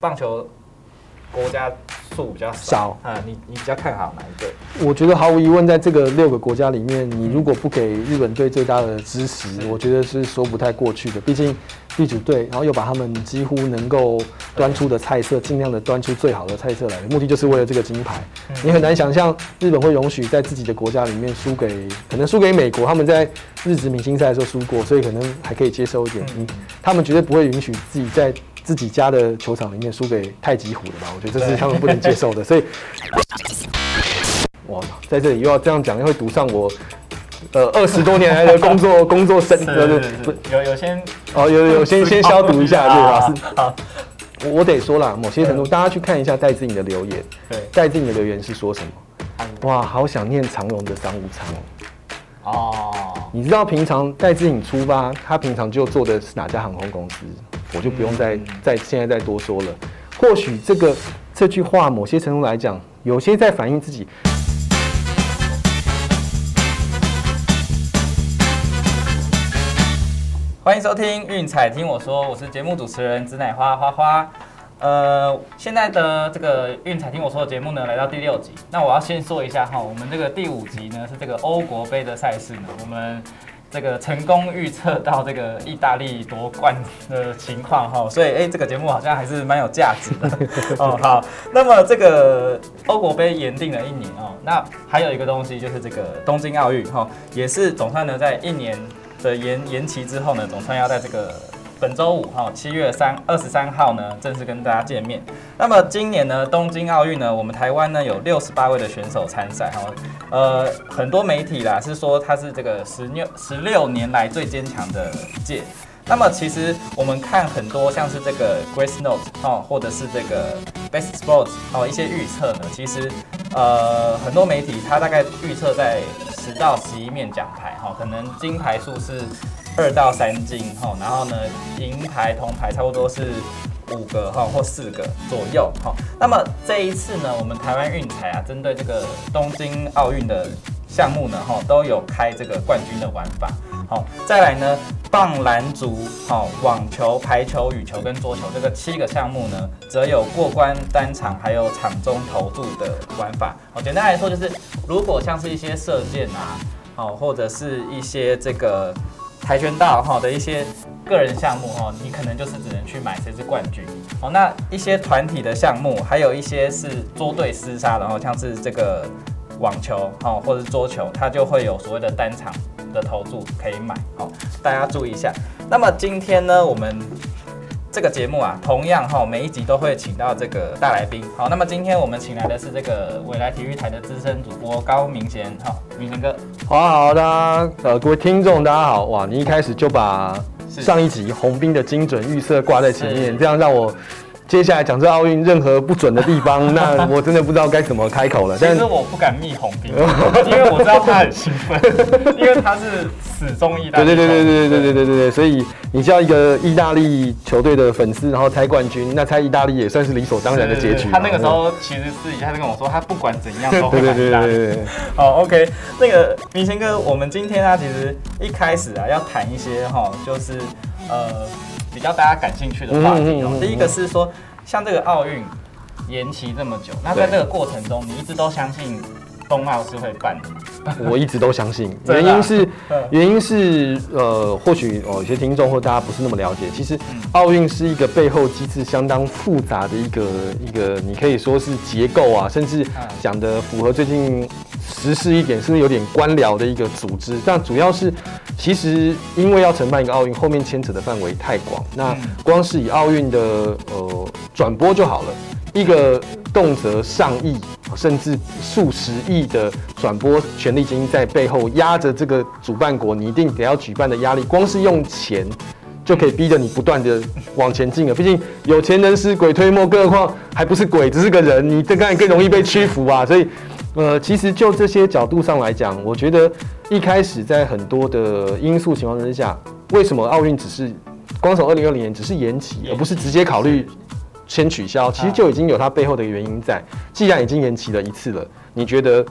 棒球国家数比较少啊，你你比较看好哪一队？我觉得毫无疑问，在这个六个国家里面，你如果不给日本队最大的支持，我觉得是说不太过去的。毕竟地主队，然后又把他们几乎能够端出的菜色，尽量的端出最好的菜色来，目的就是为了这个金牌。你很难想象日本会容许在自己的国家里面输给，可能输给美国，他们在日职明星赛的时候输过，所以可能还可以接受一点。嗯，他们绝对不会允许自己在。自己家的球场里面输给太极虎的吧？我觉得这是他们不能接受的，所以，哇，在这里又要这样讲，又会赌上我，呃，二十多年来的工作 工作生，有有先哦，有有先先消毒一下，对吧？好，我得说了，某些程度，大家去看一下戴志颖的留言，对，戴志颖的留言是说什么？哇，好想念长荣的商务舱哦。哦，你知道平常戴志颖出发，他平常就坐的是哪家航空公司？我就不用再再现在再多说了。或许这个这句话，某些程度来讲，有些在反映自己。欢迎收听运彩听我说，我是节目主持人紫奶花花花。呃，现在的这个运彩听我说的节目呢，来到第六集。那我要先说一下哈，我们这个第五集呢是这个欧国杯的赛事呢，我们。这个成功预测到这个意大利夺冠的情况哈，所以哎，这个节目好像还是蛮有价值的 哦。好，那么这个欧国杯延定了一年哦，那还有一个东西就是这个东京奥运哈，也是总算呢在一年的延延期之后呢，总算要在这个。本周五哈，七月三二十三号呢，正式跟大家见面。那么今年呢，东京奥运呢，我们台湾呢有六十八位的选手参赛哈。呃，很多媒体啦是说他是这个十六十六年来最坚强的届。那么其实我们看很多像是这个 Grace Note 哦，或者是这个 Best Sports 哦一些预测呢，其实呃很多媒体他大概预测在十到十一面奖牌哈，可能金牌数是。二到三金哈，然后呢，银牌、铜牌差不多是五个哈或四个左右哈。那么这一次呢，我们台湾运彩啊，针对这个东京奥运的项目呢，哈，都有开这个冠军的玩法。好，再来呢，棒、篮、足、好、网球、排球、羽球跟桌球这个七个项目呢，则有过关单场还有场中投注的玩法。好，简单来说就是，如果像是一些射箭啊，好，或者是一些这个。跆拳道哈的一些个人项目哈，你可能就是只能去买谁是冠军哦。那一些团体的项目，还有一些是桌队厮杀然后，像是这个网球哦，或者是桌球，它就会有所谓的单场的投注可以买哦。大家注意一下。那么今天呢，我们。这个节目啊，同样哈，每一集都会请到这个大来宾。好，那么今天我们请来的是这个未来体育台的资深主播高明贤。好，明贤哥，好好的，呃，各位听众大家好。哇，你一开始就把上一集红兵的精准预测挂在前面，这样让我。接下来讲这奥运任何不准的地方，那我真的不知道该怎么开口了。但是我不敢密红兵，因为我知道他很兴奋，因为他是始终意大利。对对对对对对对对对对所以你叫一个意大利球队的粉丝，然后猜冠军，那猜意大利也算是理所当然的结局。他那个时候其实私底下就跟我说，他不管怎样都会对对对对对。好，OK，那个明星哥，我们今天啊，其实一开始啊，要谈一些哈，就是呃。比较大家感兴趣的话题哦，第一个是说，像这个奥运延期这么久，那在这个过程中，你一直都相信冬奥是会办的？我一直都相信，原因是 原因是呃，或许哦，有些听众或大家不是那么了解，其实奥运是一个背后机制相当复杂的一个一个，你可以说是结构啊，甚至讲的符合最近。实施一点，是不是有点官僚的一个组织？但主要是，其实因为要承办一个奥运，后面牵扯的范围太广。那光是以奥运的呃转播就好了，一个动辄上亿甚至数十亿的转播权利金在背后压着这个主办国，你一定得要举办的压力，光是用钱就可以逼着你不断的往前进了。毕竟有钱能使鬼推磨，更何况还不是鬼，只是个人，你这个更容易被屈服啊。所以。呃，其实就这些角度上来讲，我觉得一开始在很多的因素情况之下，为什么奥运只是光从二零二零年只是延期，而不是直接考虑先取消？其实就已经有它背后的原因在。既然已经延期了一次了，你觉得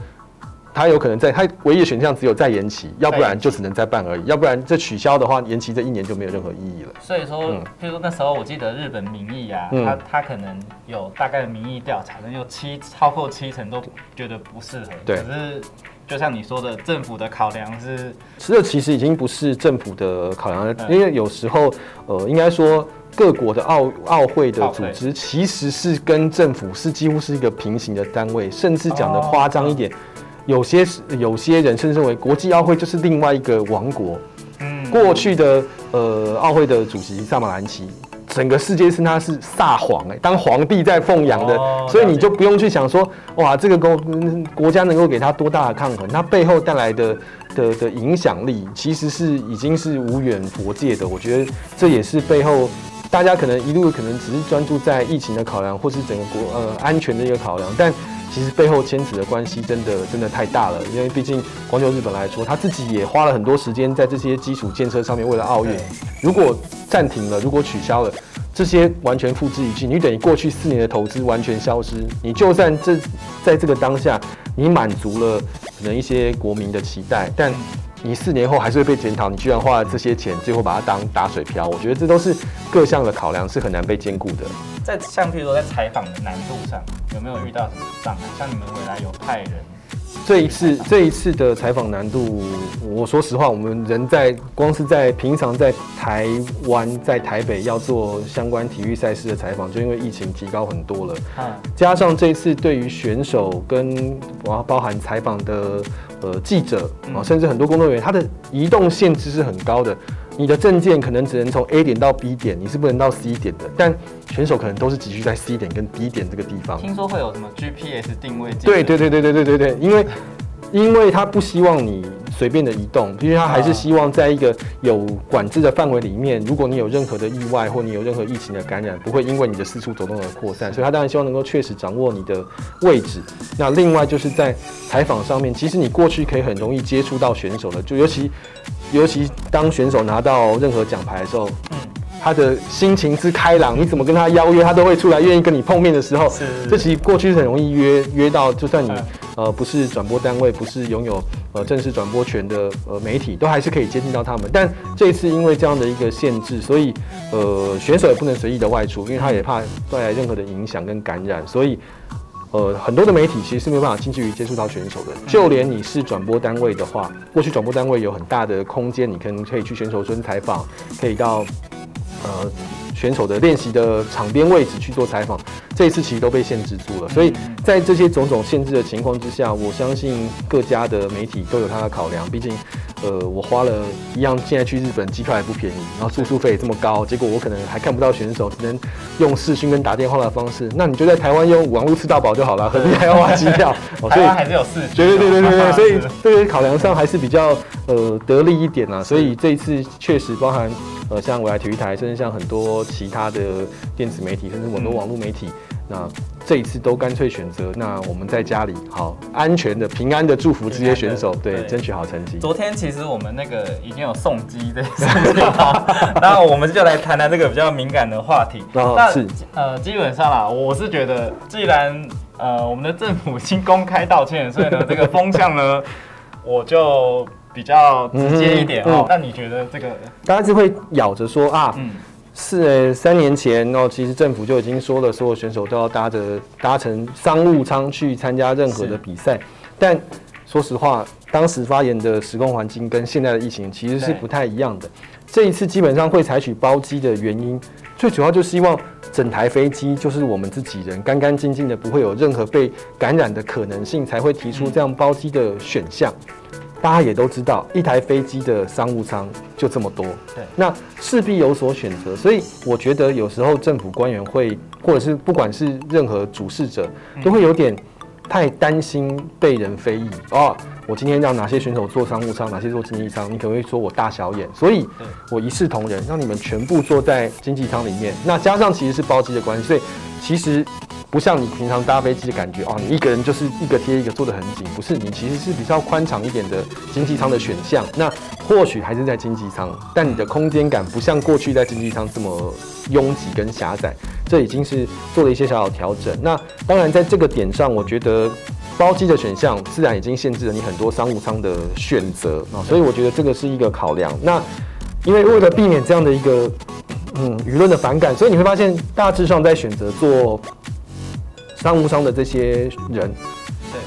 它有可能在他唯一的选项只有再延期，要不然就只能再办而已，要不然这取消的话，延期这一年就没有任何意义了。所以说，譬如说那时候我记得日本民意啊，他他可能有大概的民意调查，能有七超过七成都觉得不适合。对。可是就像你说的，政府的考量是，这其实已经不是政府的考量了，因为有时候呃，应该说。各国的奥奥会的组织其实是跟政府是几乎是一个平行的单位，甚至讲的夸张一点，有些有些人甚至认为国际奥会就是另外一个王国。嗯，过去的呃奥会的主席萨马兰奇，整个世界称他是萨皇哎，当皇帝在奉养的，所以你就不用去想说哇这个国国家能够给他多大的抗衡，他背后带来的的的影响力其实是已经是无远佛界的。我觉得这也是背后。大家可能一路可能只是专注在疫情的考量，或是整个国呃安全的一个考量，但其实背后牵扯的关系真的真的太大了。因为毕竟光就日本来说，他自己也花了很多时间在这些基础建设上面，为了奥运。如果暂停了，如果取消了，这些完全付之一炬，你等于过去四年的投资完全消失。你就算这在这个当下，你满足了可能一些国民的期待，但。你四年后还是会被检讨，你居然花了这些钱，最后把它当打水漂。我觉得这都是各项的考量，是很难被兼顾的。在像譬如说在采访的难度上，有没有遇到什么障碍？像你们未来有派人？这一次这一次的采访难度，我说实话，我们人在光是在平常在台湾在台北要做相关体育赛事的采访，就因为疫情提高很多了。嗯，加上这一次对于选手跟我要包含采访的。呃，记者啊，甚至很多工作人员，他的移动限制是很高的。你的证件可能只能从 A 点到 B 点，你是不能到 C 点的。但选手可能都是集聚在 C 点跟 D 点这个地方。听说会有什么 GPS 定位？对对对对对对对对，因为因为他不希望你。随便的移动，因为他还是希望在一个有管制的范围里面。如果你有任何的意外，或你有任何疫情的感染，不会因为你的四处走动而扩散。所以他当然希望能够确实掌握你的位置。那另外就是在采访上面，其实你过去可以很容易接触到选手的，就尤其尤其当选手拿到任何奖牌的时候，嗯，他的心情之开朗，你怎么跟他邀约，他都会出来愿意跟你碰面的时候，这其实过去是很容易约约到，就算你。呃，不是转播单位，不是拥有呃正式转播权的呃媒体，都还是可以接近到他们。但这一次因为这样的一个限制，所以呃选手也不能随意的外出，因为他也怕带来任何的影响跟感染。所以呃很多的媒体其实是没有办法近距离接触到选手的。就连你是转播单位的话，过去转播单位有很大的空间，你可能可以去选手村采访，可以到呃。选手的练习的场边位置去做采访，这一次其实都被限制住了。所以在这些种种限制的情况之下，我相信各家的媒体都有他的考量。毕竟，呃，我花了一样，现在去日本机票也不便宜，然后住宿费也这么高，结果我可能还看不到选手，只能用视讯跟打电话的方式。那你就在台湾用网络吃到饱就好了，何必还要花机票？哦、所以还是有视讯。对对对对对，所以这个考量上还是比较呃得力一点啊。所以这一次确实包含。呃，像未来体育台，甚至像很多其他的电子媒体，甚至很多网络媒体，那这一次都干脆选择，那我们在家里好安全的、平安的祝福这些选手，对，争取好成绩。昨天其实我们那个已经有送机的事情然后我们就来谈谈这个比较敏感的话题。那是呃，基本上啦，我是觉得，既然呃我们的政府已经公开道歉，所以呢，这个风向呢，我就。比较直接一点哦，那你觉得这个大家就会咬着说啊，是三年前哦，其实政府就已经说了，所有选手都要搭着搭乘商务舱去参加任何的比赛。但说实话，当时发言的时空环境跟现在的疫情其实是不太一样的。这一次基本上会采取包机的原因，最主要就希望整台飞机就是我们自己人，干干净净的，不会有任何被感染的可能性，才会提出这样包机的选项。大家也都知道，一台飞机的商务舱就这么多，对，那势必有所选择。所以我觉得有时候政府官员会，或者是不管是任何主事者，都会有点太担心被人非议哦。我今天让哪些选手坐商务舱，哪些坐经济舱，你可能会说我大小眼，所以我一视同仁，让你们全部坐在经济舱里面。那加上其实是包机的关系，所以其实。不像你平常搭飞机的感觉哦，你一个人就是一个贴一个坐得很紧，不是你其实是比较宽敞一点的经济舱的选项。那或许还是在经济舱，但你的空间感不像过去在经济舱这么拥挤跟狭窄，这已经是做了一些小小调整。那当然在这个点上，我觉得包机的选项，自然已经限制了你很多商务舱的选择啊，所以我觉得这个是一个考量。那因为为了避免这样的一个嗯舆论的反感，所以你会发现大致上在选择做商务舱的这些人，对，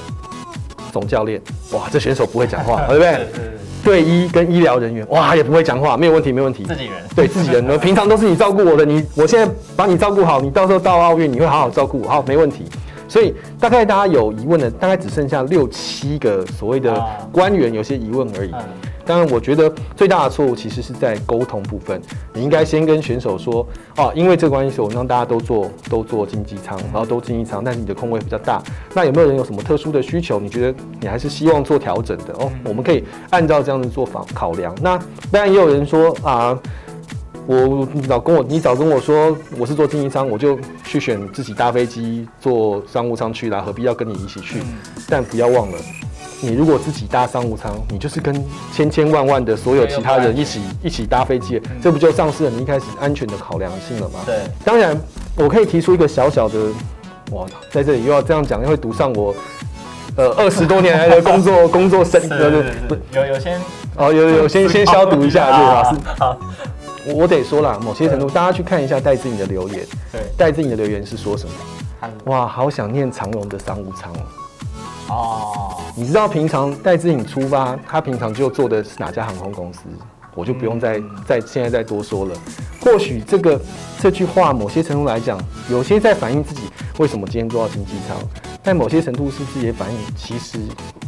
总教练，哇，这选手不会讲话，对不对？是是是队医跟医疗人员，哇，也不会讲话，没有问题，没有问题。自己人，对自己人，呢，平常都是你照顾我的，你我现在把你照顾好，你到时候到奥运你会好好照顾我，好，没问题。所以大概大家有疑问的，大概只剩下六七个所谓的啊官员有些疑问而已。嗯，当然，我觉得最大的错误其实是在沟通部分。你应该先跟选手说，哦，因为这个关系，我让大家都做都做经济舱，然后都经济舱，但是你的空位比较大。那有没有人有什么特殊的需求？你觉得你还是希望做调整的哦？我们可以按照这样子做法考量。那当然也有人说啊。我你早跟我，你早跟我说我是做经济舱，我就去选自己搭飞机坐商务舱去啦，何必要跟你一起去？但不要忘了，你如果自己搭商务舱，你就是跟千千万万的所有其他人一起一起搭飞机，这不就丧失了你一开始安全的考量性了吗？对，当然，我可以提出一个小小的，哇，在这里又要这样讲，又会读上我呃二十多年来的工作 工作生是呃是是，有有先哦，有有先先消毒一下，对老师。好，我我得说啦，某些程度，大家去看一下戴志颖的留言，对，戴志颖的留言是说什么？哇，好想念长荣的商务舱哦。哦，你知道平常戴志颖出发，他平常就坐的是哪家航空公司？我就不用再再现在再多说了。或许这个这句话，某些程度来讲，有些在反映自己为什么今天坐到经济舱，但某些程度是不是也反映，其实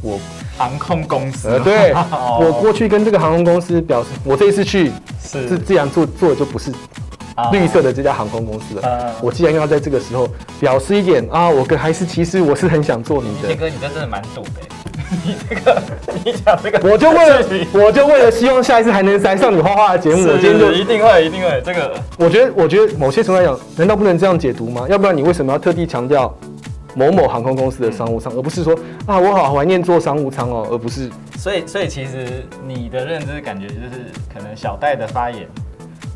我航空公司，呃，对哦我过去跟这个航空公司表示，我这一次去是是自然做做的就不是啊绿色的这家航空公司了。呃我既然要在这个时候表示一点啊，我跟还是其实我是很想做你的，杰哥，你这真的蛮赌的欸，你这个，你讲这个，我就为了 我就为了希望下一次还能来上你画画的节目，我今天就一定会，一定会，这个。我觉得我觉得某些程度来讲，难道不能这样解读吗？要不然你为什么要特地强调某某航空公司的商务舱，而不是说啊我好怀念坐商务舱哦，而不是。所以，所以其实你的认知感觉就是，可能小戴的发言，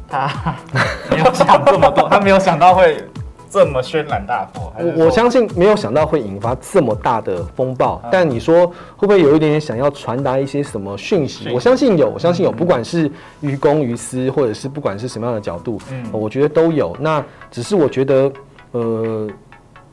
他 没有想这么多，他没有想到会这么轩然大波。我我相信没有想到会引发这么大的风暴，嗯但你说会不会有一点点想要传达一些什么讯息？讯息我相信有，我相信有，不管是于公于私，或者是不管是什么样的角度，嗯我觉得都有。那只是我觉得，呃，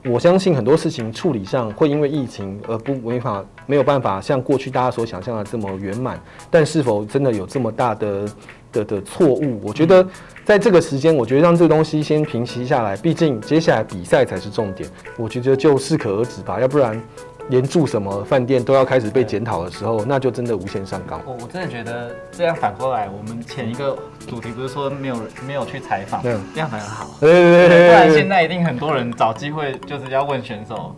我相信很多事情处理上会因为疫情而不没法没有办法像过去大家所想象的这么圆满，但是否真的有这么大的的的错误？我觉得在这个时间，我觉得让这个东西先平息下来，毕竟接下来比赛才是重点。我觉得就适可而止吧，要不然连住什么饭店都要开始被检讨的时候，那就真的无限上纲。我我真的觉得这样反过来，我们前一个主题不是说没有没有去采访，嗯这样反而好。对对对不然现在一定很多人找机会就是要问选手，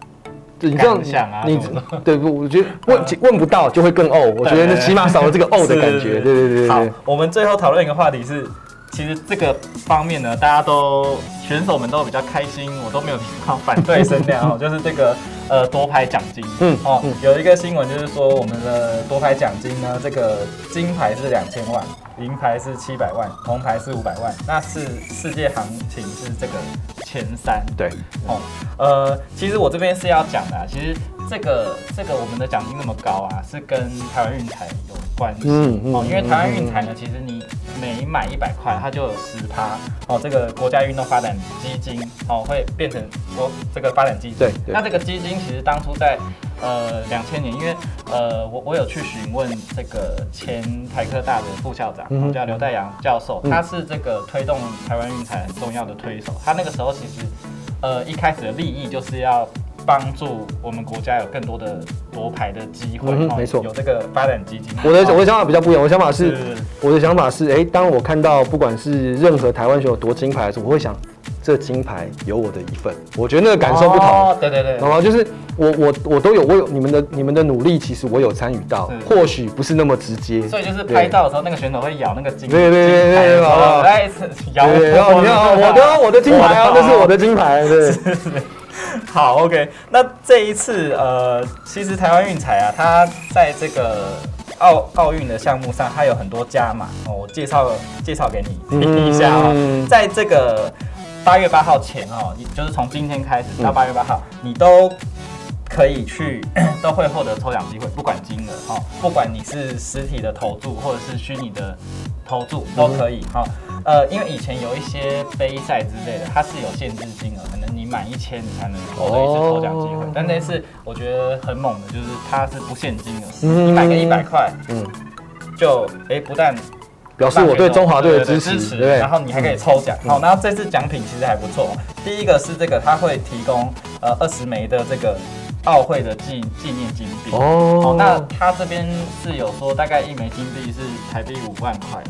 对，你这样感想啊你 对不？我觉得问问不到就会更哦，我觉得那起码少了这个哦的感觉。对对对对好。，我们最后讨论一个话题是，其实这个方面呢，大家都选手们都比较开心，我都没有听到反对声量哦，就是这个呃多拍奖金，嗯哦嗯，有一个新闻就是说我们的多拍奖金呢，这个金牌是两千万，银牌是七百万，铜牌是五百万，那是世界行情是这个前三，对，哦，呃，其实我这边是要讲的、啊，其实这个这个我们的奖金那么高啊，是跟台湾运彩有关系。嗯嗯哦，因为台湾运彩呢，其实你每买一百块，它就有十趴哦，这个国家运动发展基金哦会变成国这个发展基金。对对。那这个基金其实当初在呃两千年，因为呃我我有去询问这个前台科大的副校长，叫刘代阳教授，嗯他是这个推动台湾运彩很重要的推手。他那个时候其实呃一开始的利益就是要。帮助我们国家有更多的夺牌的机会，没错有这个发展基金。我的哦我的想法比较不一样，我的想法是，是我的想法是，哎、当我看到不管是任何台湾选手夺金牌的时候，我会想，这金牌有我的一份，我觉得那个感受不同。哦对对对，懂吗？就是我我我都有，我有你们的你们的努力，其实我有参与到，或许不是那么直接。所以就是拍照的时候，那个选手会咬那个金对对对对金牌的时候好不好来咬对，然后你看，哦我的我的金牌啊，那是我的金牌，对。好，OK。那这一次，呃，其实台湾运彩啊，它在这个奥奥运的项目上，它有很多加码哦。我介绍介绍给你听一下哦。嗯在这个八月八号前哦，你就是从今天开始到嗯八月八号，你都可以去，都会获得抽奖机会，不管金额哈，不管你是实体的投注或者是虚拟的投注都可以哈。呃，因为以前有一些杯赛之类的，它是有限制金额，可能你满一千你才能获得一次抽奖机会。但那次我觉得很猛的，就是它是不限金额，你买个一百块，嗯，就哎不但表示我对中华队的支持，对，然后你还可以抽奖。好，那这次奖品其实还不错。第一个是这个，它会提供呃二十枚的这个奥会的纪纪念金币。哦，那他这边是有说大概一枚金币是台币五万块，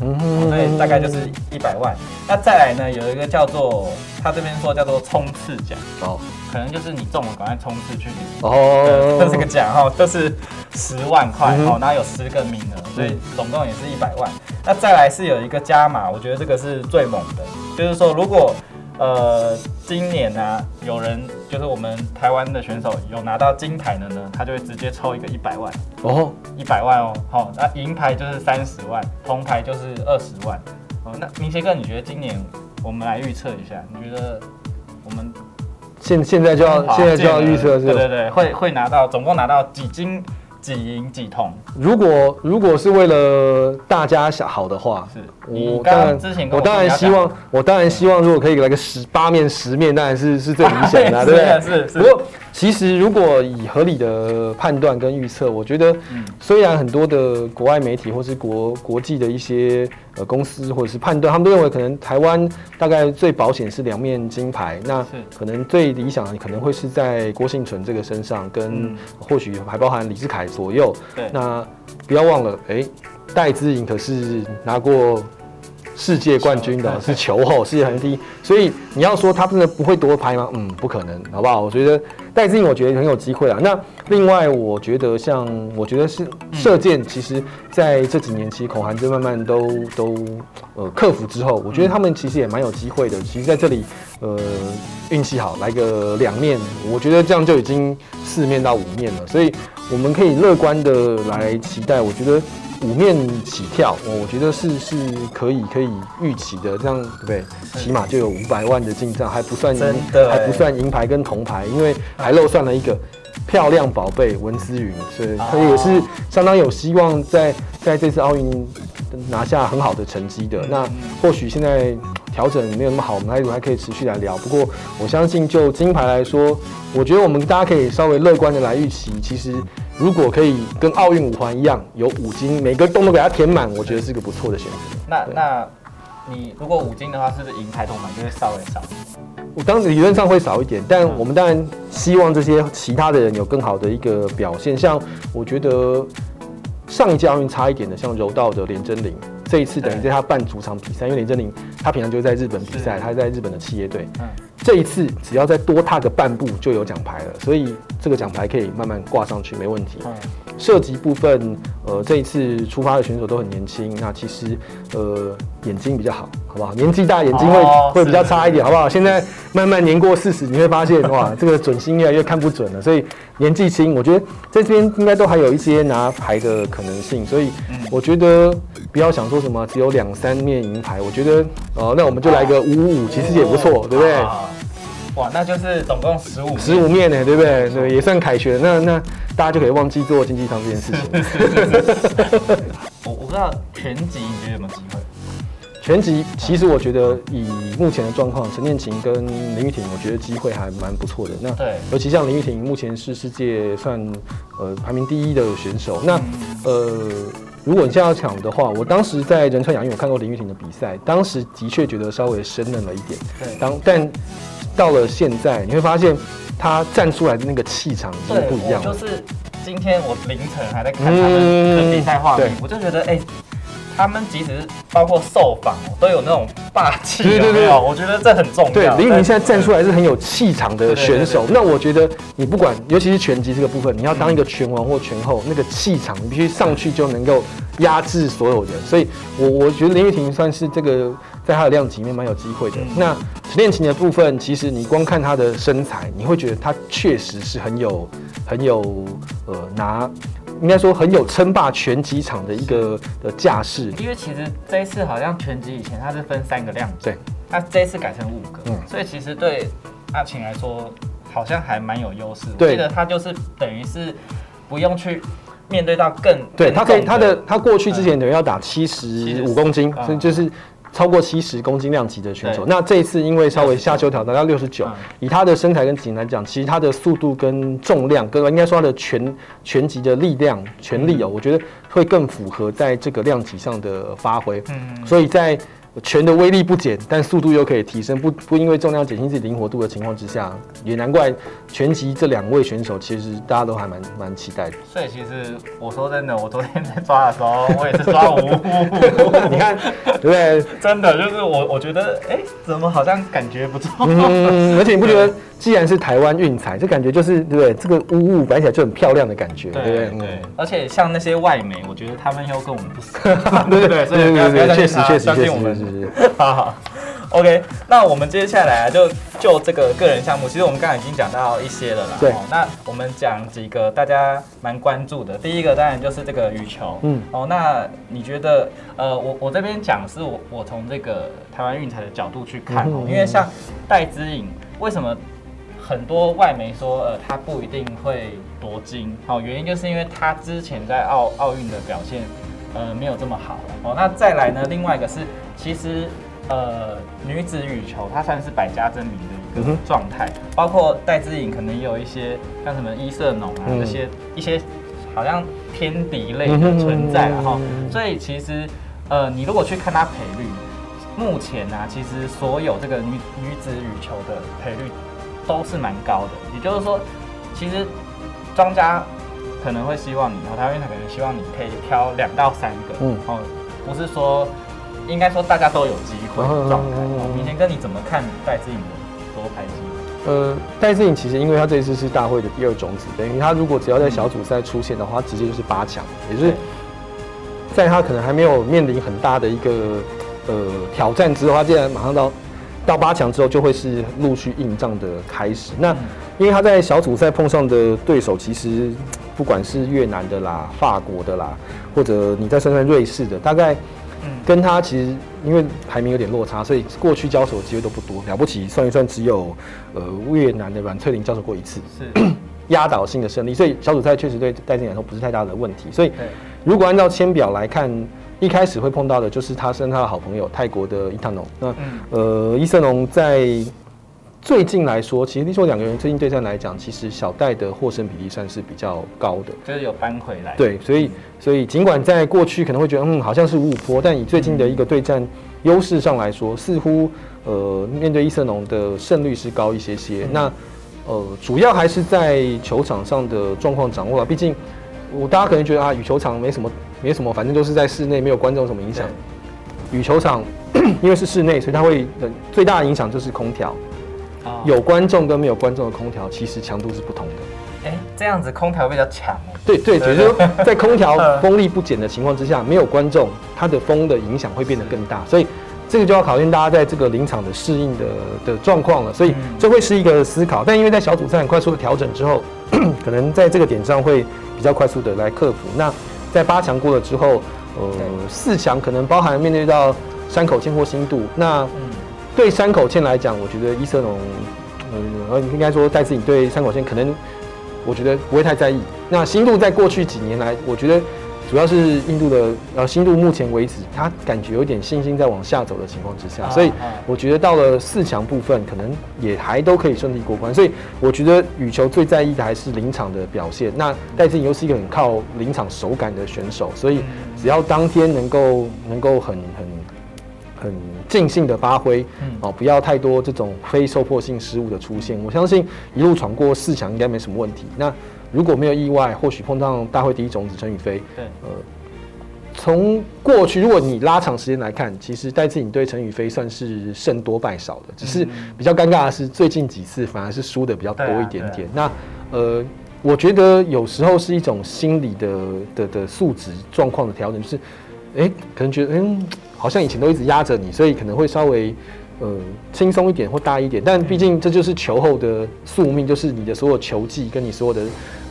所以大概就是一百万。那再来呢，有一个叫做他这边说叫做冲刺奖。哦。可能就是你中了，赶快冲刺去领哦，这是个奖哈，这是十万块哦，那有十个名额，所以总共也是一百万。那再来是有一个加码，我觉得这个是最猛的，就是说如果呃今年呢有人就是我们台湾的选手有拿到金牌的呢，他就会直接抽一个一百万哦，一百万哦，好，那银牌就是三十万，铜牌就是二十万哦。那明杰哥，你觉得今年我们来预测一下，你觉得我们？现现在就要现在就要预测是，对对对，会会拿到总共拿到几金几赢几痛。如果如果是为了大家想好的话，是我当然之前我当然希望我当然希望如果可以来个十八面十面，当然是是最理想的，对不对？是是。不过其实如果以合理的判断跟预测，我觉得虽然很多的国外媒体或是国国际的一些。呃，公司或者是判断，他们都认为可能台湾大概最保险是两面金牌，那可能最理想的可能会是在郭幸存这个身上，跟或许还包含李志凯左右。对，那不要忘了，哎，戴资颖可是拿过。世界冠军的是球后，世界排名第一，所以你要说他真的不会夺牌吗？嗯，不可能，好不好？我觉得戴志颖，我觉得很有机会啊。那另外，我觉得像，我觉得是射箭，其实在这几年，其实孔涵就慢慢都都呃克服之后，我觉得他们其实也蛮有机会的。其实在这里，呃，运气好来个两面，我觉得这样就已经四面到五面了，所以我们可以乐观的来期待。我觉得。五面起跳，我我觉得是是可以可以预期的，这样对不对？起码就有五百万的进账，还不算银，还不算银牌跟铜牌，因为还漏算了一个漂亮宝贝文思云，所以他也是相当有希望在在这次奥运拿下很好的成绩的。那或许现在调整没有那么好，我们还还可以持续来聊。不过我相信就金牌来说，我觉得我们大家可以稍微乐观的来预期，其实。如果可以跟奥运五环一样有五金，每个洞都给它填满，我觉得是个不错的选择。那那你如果五金的话，是不是银牌铜牌就会稍微少？我当理论上会少一点，但我们当然希望这些其他的人有更好的一个表现。像我觉得上一届奥运差一点的，像柔道的连真玲，这一次等于在他办主场比赛，因为林真玲他平常就在日本比赛，他在日本的企业队。嗯。这一次只要再多踏个半步就有奖牌了，所以这个奖牌可以慢慢挂上去，没问题。射击部分，呃，这一次出发的选手都很年轻，那其实呃眼睛比较好，好不好？年纪大眼睛会会比较差一点，好不好？现在慢慢年过四十，你会发现哇，这个准心越来越看不准了。所以年纪轻，我觉得在这边应该都还有一些拿牌的可能性。所以我觉得不要想说什么只有两三面银牌，我觉得哦，那我们就来个五五，其实也不错，对不对？哇，那就是总共十五十五面呢，对不对？对，也算凯旋。那那大家就可以忘记做经济舱这件事情。我我不知道全集你觉得有没有机会？全集其实我觉得以目前的状况，陈念琴跟林玉婷，我觉得机会还蛮不错的。那对，尤其像林玉婷目前是世界算呃排名第一的选手。那呃，如果你现在要抢的话，我当时在仁川亚运我看过林玉婷的比赛，当时的确觉得稍微生嫩了一点。对，当但。到了现在，你会发现他站出来的那个气场已经不一样。就是今天我凌晨还在看他们的比赛画面，我就觉得哎。他们即使包括受访都有那种霸气，对对对，我觉得这很重要。对，林明现在站出来是很有气场的选手。那我觉得你不管，尤其是拳击这个部分，你要当一个拳王或拳后，那个气场你必须上去就能够压制所有人。所以，我我觉得林玉婷算是这个在他的量级里面蛮有机会的。那陈练琴的部分，其实你光看她的身材，你会觉得她确实是很有很有呃拿。应该说很有称霸拳击场的一个的架势，因为其实这一次好像拳击以前它是分三个量级，对，它这一次改成五个，嗯，所以其实对阿晴来说好像还蛮有优势。对我记得他就是等于是不用去面对到更对，更他可以，他的他过去之前等于要打七十五公斤，嗯所以就是超过七十公斤量级的选手。那这一次因为稍微下修挑战到六十九嗯，以他的身材跟体型来讲，其实他的速度跟重量，跟应该说他的拳拳击的力量、全力哦，我觉得会更符合在这个量级上的发挥。嗯。所以在拳的威力不减，但速度又可以提升，不不因为重量减轻自己灵活度的情况之下，也难怪拳击这两位选手其实大家都还蛮蛮期待的。所以其实我说真的，我昨天在抓的时候，我也是抓五五 你看，对不对？真的就是我我觉得，哎、怎么好像感觉不错？嗯，而且你不觉得，既然是台湾运彩，这感觉就是对不对？这个雾雾摆起来就很漂亮的感觉，对不对？对，而且像那些外媒，我觉得他们又跟我们不熟，对 对对，所以对不要不要对对，确实相信他确实确实相信我们是是是。好好，OK，那我们接下来啊就就这个个人项目，其实我们刚才已经讲到一些了啦。对哦那我们讲几个大家蛮关注的。第一个当然就是这个羽球。嗯嗯。哦，那你觉得，呃，我我这边讲是我我从这个台湾运彩的角度去看因为像戴资颖，为什么很多外媒说，呃，他不一定会夺金？好、原因就是因为他之前在奥奥运的表现。呃，没有这么好哦。那再来呢？另外一个是，其实呃，女子羽球它算是百家争鸣的一个状态，包括戴资颖可能也有一些像什么伊瑟农啊、嗯这些一些好像天敌类的存在了哈。嗯所以其实呃，你如果去看它赔率，目前啊，其实所有这个女女子羽球的赔率都是蛮高的，也就是说，其实庄家可能会希望你，然后台湾运彩可能希望你可以挑两到三个，嗯嗯，哦，不是说，应该说大家都有机会状态。明天跟你怎么看戴志颖的夺牌机会？呃，戴志颖其实因为他这一次是大会的第二种子，等于他如果只要在小组赛出现的话，他直接就是八强，也就是在他可能还没有面临很大的一个呃挑战之后，他竟然马上到到八强之后，就会是陆续硬仗的开始。那嗯因为他在小组赛碰上的对手，其实不管是越南的啦、法国的啦，或者你再算算瑞士的，大概嗯跟他其实因为排名有点落差，所以过去交手的机会都不多。了不起算一算，只有呃越南的阮翠玲交手过一次，是，压倒性的胜利，所以小组赛确实对戴资颖来说不是太大的问题。所以，如果按照签表来看，一开始会碰到的就是他跟他的好朋友泰国的伊塔农。那嗯呃，伊瑟农在最近来说，其实说两个人最近对战来讲，其实小戴的获胜比例算是比较高的。就是有扳回来。对，所以所以尽管在过去可能会觉得嗯好像是五五坡，但以最近的一个对战优势上来说，似乎呃面对伊瑟农的胜率是高一些些。嗯那呃主要还是在球场上的状况掌握啊，毕竟我大家可能觉得啊羽球场没什么没什么，反正都是在室内，没有观众什么影响。羽球场因为是室内，所以它会呃最大的影响就是空调。哦有观众跟没有观众的空调，其实强度是不同的。哎、这样子空调比较强哦。对对，就是说，在空调嗯风力不减的情况之下，没有观众，它的风的影响会变得更大，所以这个就要考验大家在这个临场的适应的的状况了。所以嗯这会是一个思考，但因为在小组赛很快速的调整之后，可能在这个点上会比较快速的来克服。那在八强过了之后，呃，四强可能包含面对到山口茜或新度，那嗯，对山口茜来讲，我觉得伊瑟农，呃，应该说戴志颖对山口茜可能，我觉得不会太在意。那新度在过去几年来，我觉得主要是印度的，呃，新度目前为止，他感觉有点信心在往下走的情况之下，啊所以啊我觉得到了四强部分，可能也还都可以顺利过关。所以我觉得羽球最在意的还是临场的表现。那戴志颖又是一个很靠临场手感的选手，所以只要当天能够能够很很很尽兴的发挥，嗯哦，不要太多这种非受迫性失误的出现。我相信一路闯过四强应该没什么问题。那如果没有意外，或许碰上大会第一种子陈宇飞，对，呃，从过去如果你拉长时间来看，其实戴资颖对陈宇飞算是胜多败少的，只是嗯比较尴尬的是最近几次反而是输的比较多一点点。那呃。我觉得有时候是一种心理的的的素质状况的调整，就是，哎、可能觉得嗯，好像以前都一直压着你，所以可能会稍微呃轻松一点或大一点，但毕竟这就是球后的宿命，就是你的所有球技跟你所有的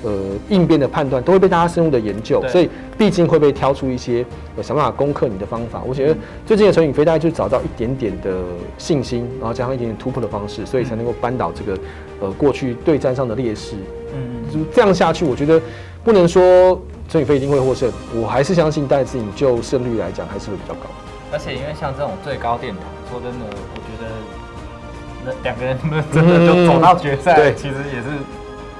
呃应变的判断都会被大家深入的研究，所以毕竟会被挑出一些呃想办法攻克你的方法。我觉得最近的陈宇飞大概就找到一点点的信心，然后加上一点点突破的方式，所以才能够扳倒这个呃过去对战上的劣势。嗯，就这样下去，我觉得不能说陈宇飞一定会获胜，我还是相信戴资颖就胜率来讲还是会比较高。而且因为像这种最高殿堂，说真的，我觉得那两个人 真的就走到决赛，其实也是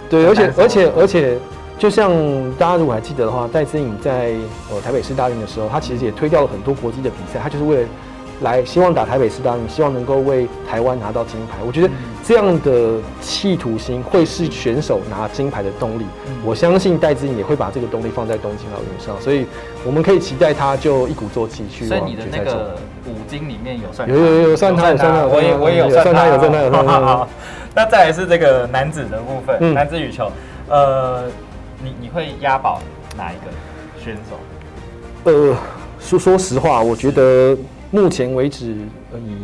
对，而且而且而且，就像大家如果还记得的话，戴资颖在呃台北市大运的时候，他其实也推掉了很多国际的比赛，他就是为了。来，希望打台北市大运，希望能够为台湾拿到金牌。我觉得这样的企图心会是选手拿金牌的动力。我相信戴资颖也会把这个动力放在东京奥运上，所以我们可以期待他就一鼓作气去所以你的那个五金里面有算有有有算他有算他，我也我也有算他有算他有算他。那再来是这个男子的部分，男子羽球，呃，你你会押宝哪一个选手？呃，说说实话，我觉得。目前为止，以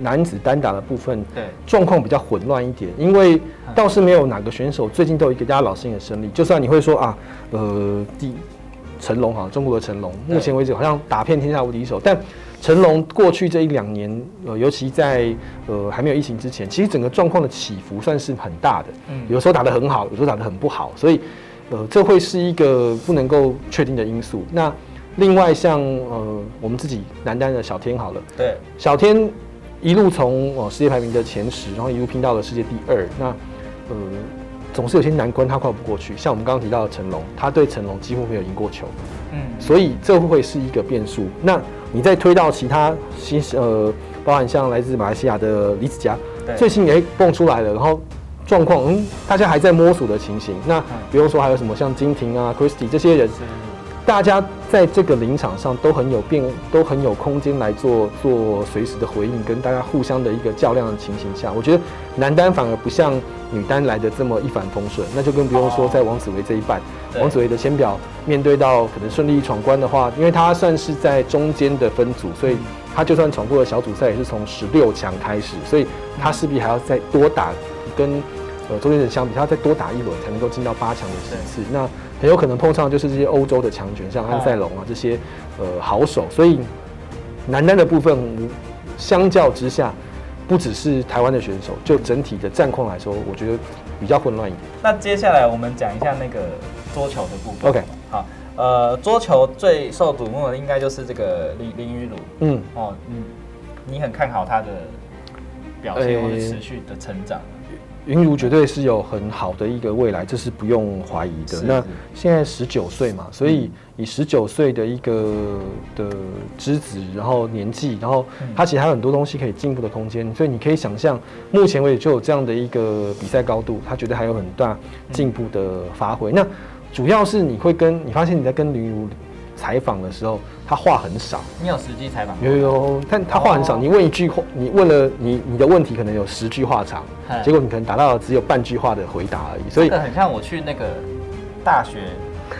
男子单打的部分，对状况比较混乱一点，因为倒是没有哪个选手最近都有一个大家老心的胜利。就算你会说啊，呃，第成龙哈，中国的成龙，目前为止好像打遍天下无敌手。但成龙过去这一两年，呃，尤其在呃还没有疫情之前，其实整个状况的起伏算是很大的。嗯，有时候打得很好，有时候打得很不好，所以呃，这会是一个不能够确定的因素。那另外，像呃，我们自己男单的小天好了，对，小天一路从哦世界排名的前十，然后一路拼到了世界第二，那呃，总是有些难关他跨不过去。像我们刚刚提到的成龙，他对成龙几乎没有赢过球，嗯，所以这会是一个变数。那你再推到其他新呃，包含像来自马来西亚的李子嘉，最近也蹦出来了，然后状况嗯，大家还在摸索的情形。那不用说还有什么像金廷啊、Christy 这些人。大家在这个临场上都很有变，都很有空间来做做随时的回应，跟大家互相的一个较量的情形下，我觉得男单反而不像女单来的这么一帆风顺，那就更不用说在王子维这一半，王子维的先表面对到可能顺利闯关的话，因为他算是在中间的分组，所以他就算闯过了小组赛，也是从十六强开始，所以他势必还要再多打跟呃周杰伦相比，他要再多打一轮才能够进到八强的席次，那。很有可能碰上就是这些欧洲的强权，像安塞龙啊这些呃好手，所以男单的部分相较之下，不只是台湾的选手，就整体的战况来说，我觉得比较混乱一点。那接下来我们讲一下那个桌球的部分。OK，好，呃，桌球最受瞩目的应该就是这个林林雨儒。嗯，哦，嗯，你很看好他的表现或者持续的成长。云如绝对是有很好的一个未来，这是不用怀疑的。那现在十九岁嘛，所以以十九岁的一个的之子，然后年纪，然后他其实还有很多东西可以进步的空间。所以你可以想象，目前为止就有这样的一个比赛高度，他绝对还有很大进步的发挥。那主要是你会跟你发现你在跟林如采访的时候。他话很少，你有实际采访？有有，但他话很少。你问一句话，你问了你你的问题可能有十句话长，结果你可能达到只有半句话的回答而已。所以很像我去那个大学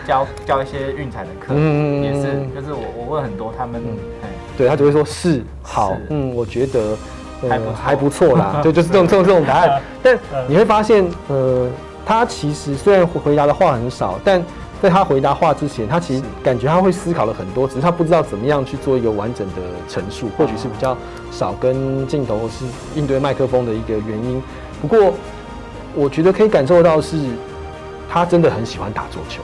教教一些运彩的课，嗯也是，就是我我问很多，他们对他只会说是好，嗯，我觉得还还不错啦，对，就是这种这种这种答案。但你会发现，呃，他其实虽然回答的话很少，但在他回答话之前，他其实感觉他会思考了很多，只是他不知道怎么样去做一个完整的陈述，或许是比较少跟镜头或是应对麦克风的一个原因。不过，我觉得可以感受到是，他真的很喜欢打桌球。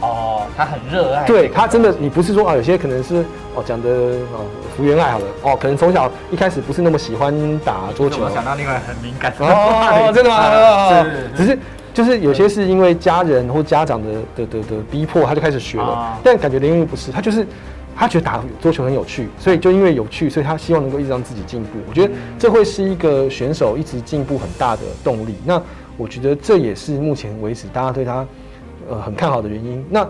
哦，他很热爱。对他真的，你不是说啊，有些可能是哦讲的哦福原爱好了哦，可能从小一开始不是那么喜欢打桌球。我想到另外很敏感哦，真的吗？是，只是。就是有些是因为家人或家长的的的的逼迫，他就开始学了。但感觉林云不是，他就是他觉得打桌球很有趣，所以就因为有趣，所以他希望能够一直让自己进步。我觉得这会是一个选手一直进步很大的动力。那我觉得这也是目前为止大家对他呃很看好的原因。那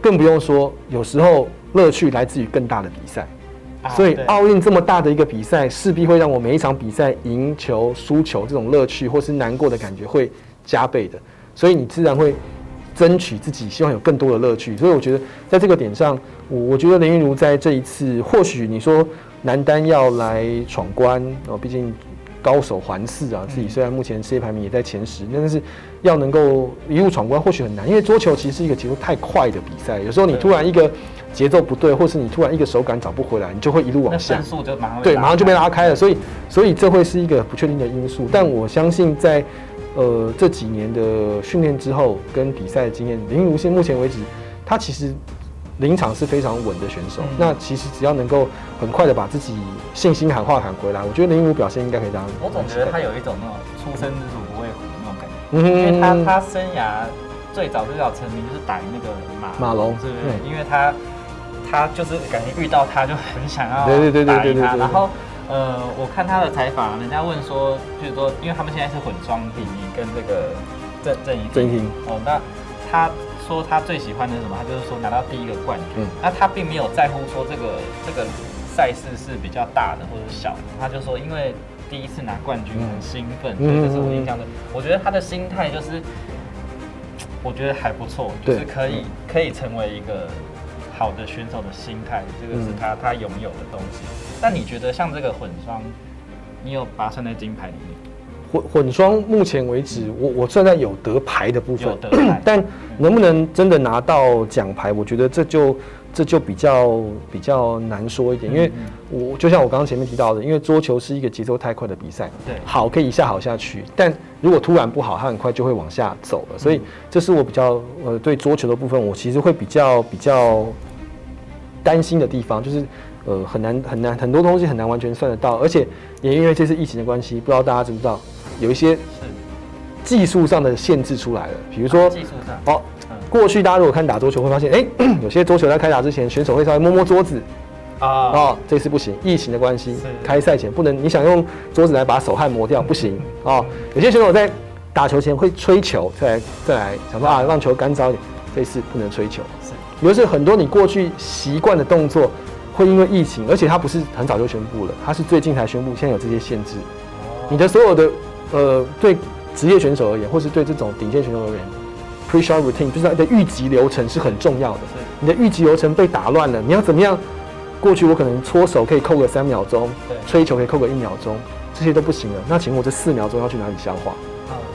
更不用说，有时候乐趣来自于更大的比赛。所以奥运这么大的一个比赛，势必会让我每一场比赛赢球、输球这种乐趣或是难过的感觉会。加倍的，所以你自然会争取自己希望有更多的乐趣。所以我觉得在这个点上，我我觉得林云如在这一次，或许你说男单要来闯关哦，毕竟高手环视啊，自己虽然目前世界排名也在前十，但是要能够一路闯关或许很难，因为桌球其实是一个节奏太快的比赛，有时候你突然一个节奏不对，或是你突然一个手感找不回来，你就会一路往下，对，马上就被拉开了，所以所以这会是一个不确定的因素，但我相信在呃这几年的训练之后跟比赛的经验，林如现目前为止，他其实。临场是非常稳的选手，那其实只要能够很快的把自己信心喊话喊回来，我觉得林如表现应该可以当。我总觉得他有一种那种出生之犊不畏虎的那种感觉，因为他他生涯最早最早成名就是打那个马马龙，是不对？因为他他就是感觉遇到他就很想要对对对打赢他。然后呃，我看他的采访，人家问说，就是说，因为他们现在是混双第一，跟这个郑郑怡郑怡哦，那他。说他最喜欢的是什么？他就是说拿到第一个冠军。那他并没有在乎说这个这个赛事是比较大的或者小的，他就说因为第一次拿冠军很兴奋，所以这是我印象的。我觉得他的心态就是，我觉得还不错，就是可以可以成为一个好的选手的心态，这个是他他拥有的东西。那你觉得像这个混双，你有把它算在金牌里面？混混双目前为止，我我算在有得牌的部分，但能不能真的拿到奖牌，我觉得这就这就比较比较难说一点，因为我就像我刚刚前面提到的，因为桌球是一个节奏太快的比赛，对，好可以一下好下去，但如果突然不好，它很快就会往下走了，所以这是我比较呃对桌球的部分，我其实会比较比较担心的地方，就是。呃，很难很难，很多东西很难完全算得到，而且也因为这次疫情的关系，不知道大家知不知道，有一些技术上的限制出来了。比如说，技术上，哦，过去大家如果看打桌球会发现，哎，有些桌球在开打之前，选手会稍微摸摸桌子啊，哦，这次不行，疫情的关系，开赛前不能，你想用桌子来把手汗磨掉不行哦。有些选手在打球前会吹球，再来再来想说啊让球干燥一点，这次不能吹球。是，有是很多你过去习惯的动作。会因为疫情，而且他不是很早就宣布了，他是最近才宣布，现在有这些限制。你的所有的呃，对职业选手而言，或是对这种顶尖选手而言，pre-shot routine 就是你的预级流程是很重要的。你的预级流程被打乱了，你要怎么样？过去我可能搓手可以扣个三秒钟，吹球可以扣个一秒钟，这些都不行了。那请问我这四秒钟要去哪里消化？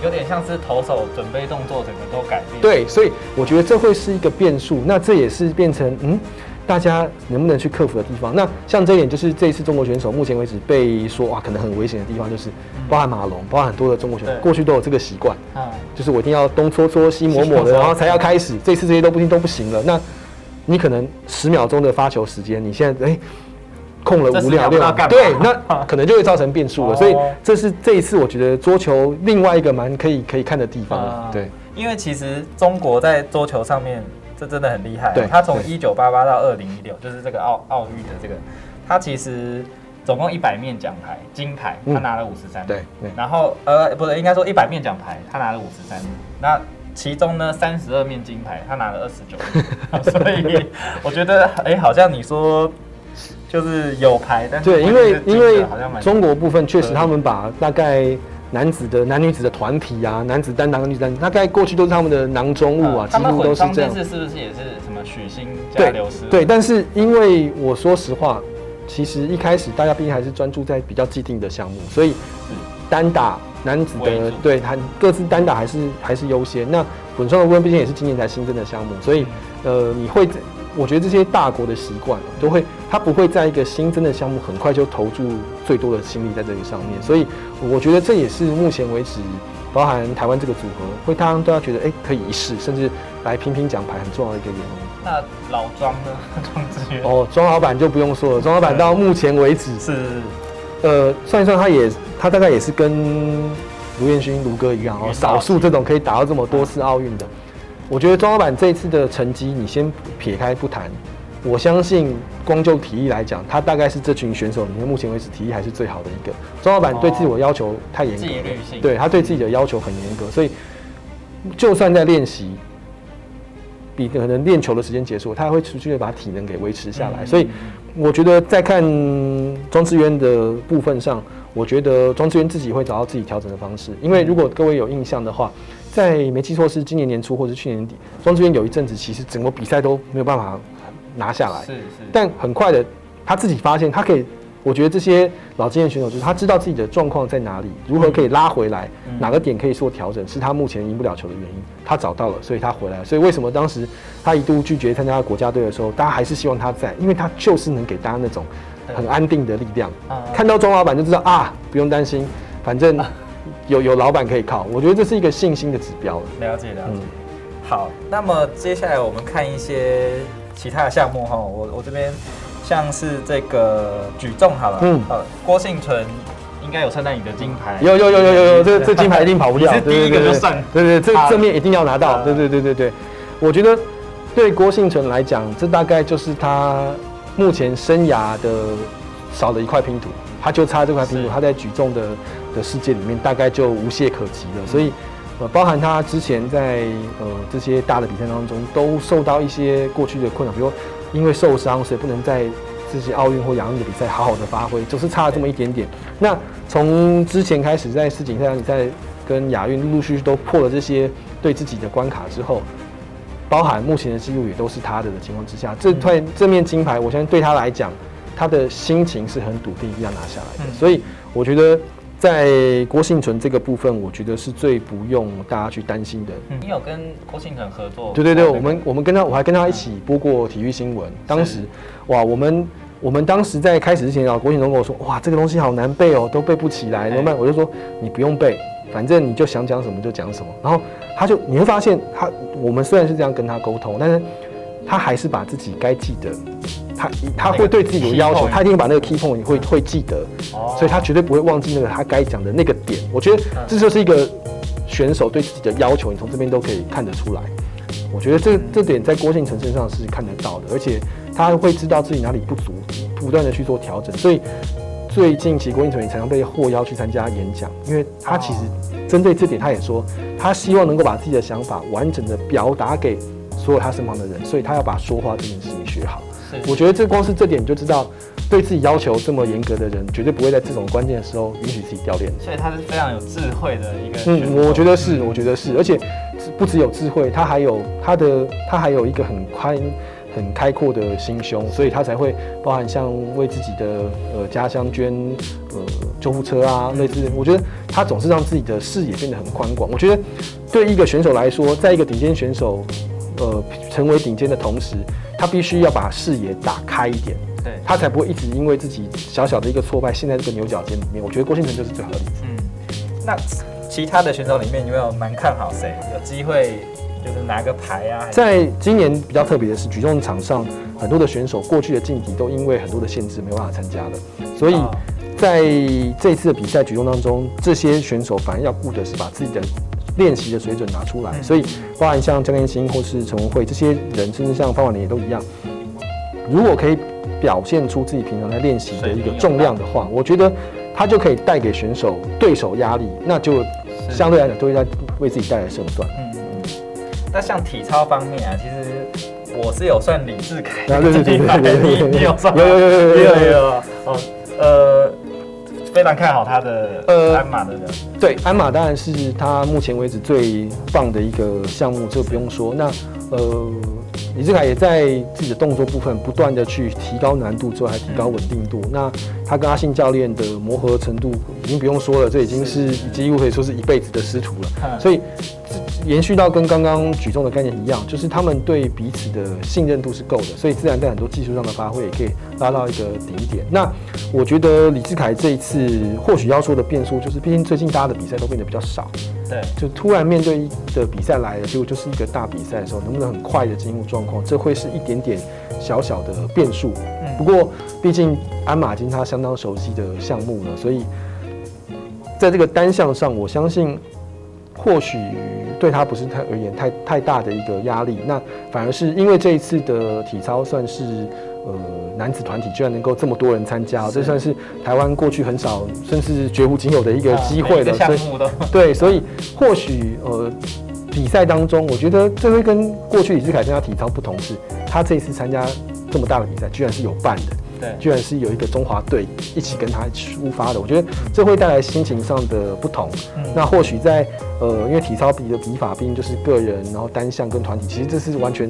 有点像是投手准备动作整个都改变。对，所以我觉得这会是一个变数。那这也是变成嗯。大家能不能去克服的地方？那像这一点，就是这一次中国选手目前为止被说哇，可能很危险的地方，就是包含马龙，包含很多的中国选手过去都有这个习惯，啊，就是我一定要东搓搓西抹抹的，然后才要开始。这次这些都不行都不行了。那你可能十秒钟的发球时间，你现在哎空了五秒六，对，那 可能就会造成变数了。所以这是这一次我觉得桌球另外一个蛮可以可以看的地方。对，因为其实中国在桌球上面。这真的很厉害。对，他从一九八八到二零一六，就是这个奥奥运的这个，他其实总共一百面奖牌，金牌他拿了五十三。对对。然后呃，不是，应该说一百面奖牌他拿了五十三。那其中呢，三十二面金牌他拿了二十九。所以我觉得，哎，好像你说就是有牌，但对，因为因为中国部分确实他们把大概。男子的、男女子的团体啊，男子单打、女子单，大概过去都是他们的囊中物啊，几乎都是这样。是是不是也是什么许昕加刘诗？对，但是因为我说实话，其实一开始大家毕竟还是专注在比较既定的项目，所以单打男子的对，他各自单打还是还是优先。那混双的部分毕竟也是今年才新增的项目，所以呃，你会。我觉得这些大国的习惯都会，他不会在一个新增的项目很快就投注最多的心力在这个上面，所以我觉得这也是目前为止，包含台湾这个组合，会大家都要觉得哎可以一试，甚至来拼拼奖牌很重要的一个原因。那老庄呢？庄志源哦，庄老板就不用说了，庄老板到目前为止是，呃，算一算他也他大概也是跟卢彦勋卢哥一样哦，少数这种可以打到这么多次奥运的。我觉得庄老板这一次的成绩，你先撇开不谈，我相信光就体力来讲，他大概是这群选手里面目前为止体力还是最好的一个。庄老板对自己的要求太严格，对他对自己的要求很严格，所以就算在练习，比可能练球的时间结束，他还会持续的把体能给维持下来。所以我觉得在看庄志渊的部分上，我觉得庄志渊自己会找到自己调整的方式，因为如果各位有印象的话。在没记错是今年年初或者去年年底，庄志渊有一阵子其实整个比赛都没有办法拿下来。是是。但很快的，他自己发现他可以我觉得这些老经验选手就是他知道自己的状况在哪里，如何可以拉回来，哪个点可以做调整，是他目前赢不了球的原因。他找到了，所以他回来了。所以为什么当时他一度拒绝参加国家队的时候，大家还是希望他在，因为他就是能给大家那种很安定的力量。看到庄老板就知道啊，不用担心，反正 有有老板可以靠。我觉得这是一个信心的指标。了解了解。好，那么接下来我们看一些其他的项目哈，我我这边。像是这个举重好了，嗯，呃，郭幸存应该有参加你的金牌，有有有有有有，这这金牌一定跑不掉，是第一个就算，对对，这正面一定要拿到，对对对对对，我觉得对郭幸存来讲，这大概就是他目前生涯的少了一块拼图，他就差这块苹果，他在举重的的世界里面大概就无懈可击了，所以呃，包含他之前在呃这些大的比赛当中都受到一些过去的困扰，比如。因为受伤，所以不能在这些奥运或亚运的比赛好好的发挥，就是差了这么一点点。那从之前开始，在世锦赛、你在跟亚运陆陆续续都破了这些对自己的关卡之后，包含目前的记录也都是他的的情况之下，这块这面金牌，我相信对他来讲，他的心情是很笃定要拿下来的。所以我觉得。在郭幸存这个部分，我觉得是最不用大家去担心的。你有跟郭幸存合作？对对对，我们我们跟他，我还跟他一起播过体育新闻。当时，哇，我们我们当时在开始之前啊，郭幸存跟我说，哇，这个东西好难背哦，都背不起来，怎么办？我就说你不用背，反正你就想讲什么就讲什么。然后他就你会发现，他我们虽然是这样跟他沟通，但是他还是把自己该记得。他他会对自己有要求，他一定把那个 key point 你会会记得，所以他绝对不会忘记那个他该讲的那个点。我觉得这就是一个选手对自己的要求，你从这边都可以看得出来。我觉得这这点在郭敬成身上是看得到的，而且他会知道自己哪里不足，不断的去做调整。所以最近其实郭敬成也常常被获邀去参加演讲，因为他其实针对这点，他也说他希望能够把自己的想法完整的表达给所有他身旁的人，所以他要把说话这件事情学好。我觉得这光是这点你就知道，对自己要求这么严格的人，绝对不会在这种关键的时候允许自己掉链。所以他是非常有智慧的一个。嗯，我觉得是，我觉得是，而且不只有智慧，他还有他的，他还有一个很宽、很开阔的心胸，所以他才会包含像为自己的呃家乡捐呃救护车啊，类似。我觉得他总是让自己的视野变得很宽广。我觉得对一个选手来说，在一个顶尖选手呃成为顶尖的同时。他必须要把视野打开一点，对他才不会一直因为自己小小的一个挫败，陷在这个牛角尖里面。我觉得郭庆成就是最好的例子。嗯，那其他的选手里面，有没有蛮看好谁有机会就是拿个牌啊？在今年比较特别的是，举重场上很多的选手过去的晋级都因为很多的限制没有办法参加的，所以在这次的比赛举重当中，这些选手反而要顾的是把自己的。练习的水准拿出来，所以包含像江天星或是陈文慧这些人，甚至像方婉玲也都一样。如果可以表现出自己平常在练习的一个重量的话，我觉得他就可以带给选手、对手压力，那就相对来讲都会在为自己带来胜算。嗯嗯。那像体操方面啊，其实我是有算李志凯，对对对对对，你有算？有有有有有有有。哦，呃。非常看好他的呃鞍马的人，对鞍马当然是他目前为止最棒的一个项目，这个不用说。那呃李志凯也在自己的动作部分不断的去提高难度，之后还提高稳定度。那他跟阿信教练的磨合程度已经不用说了，这已经是几乎可以说是一辈子的师徒了。所以。延续到跟刚刚举重的概念一样，就是他们对彼此的信任度是够的，所以自然在很多技术上的发挥也可以拉到一个顶点。那我觉得李志凯这一次或许要说的变数，就是毕竟最近大家的比赛都变得比较少，对，就突然面对的比赛来了，结果就是一个大比赛的时候，能不能很快的进入状况，这会是一点点小小的变数。嗯不过毕竟鞍马金他相当熟悉的项目了，所以在这个单项上，我相信或许。对他不是太而言太太大的一个压力，那反而是因为这一次的体操算是呃男子团体居然能够这么多人参加，这算是台湾过去很少甚至绝无仅有的一个机会了。所以对，所以或许呃比赛当中，我觉得这会跟过去李志凯参加体操不同，是他这一次参加这么大的比赛，居然是有伴的。居然是有一个中华队一起跟他出发的，我觉得这会带来心情上的不同。那或许在呃，因为体操比的比法毕竟就是个人，然后单项跟团体，其实这是完全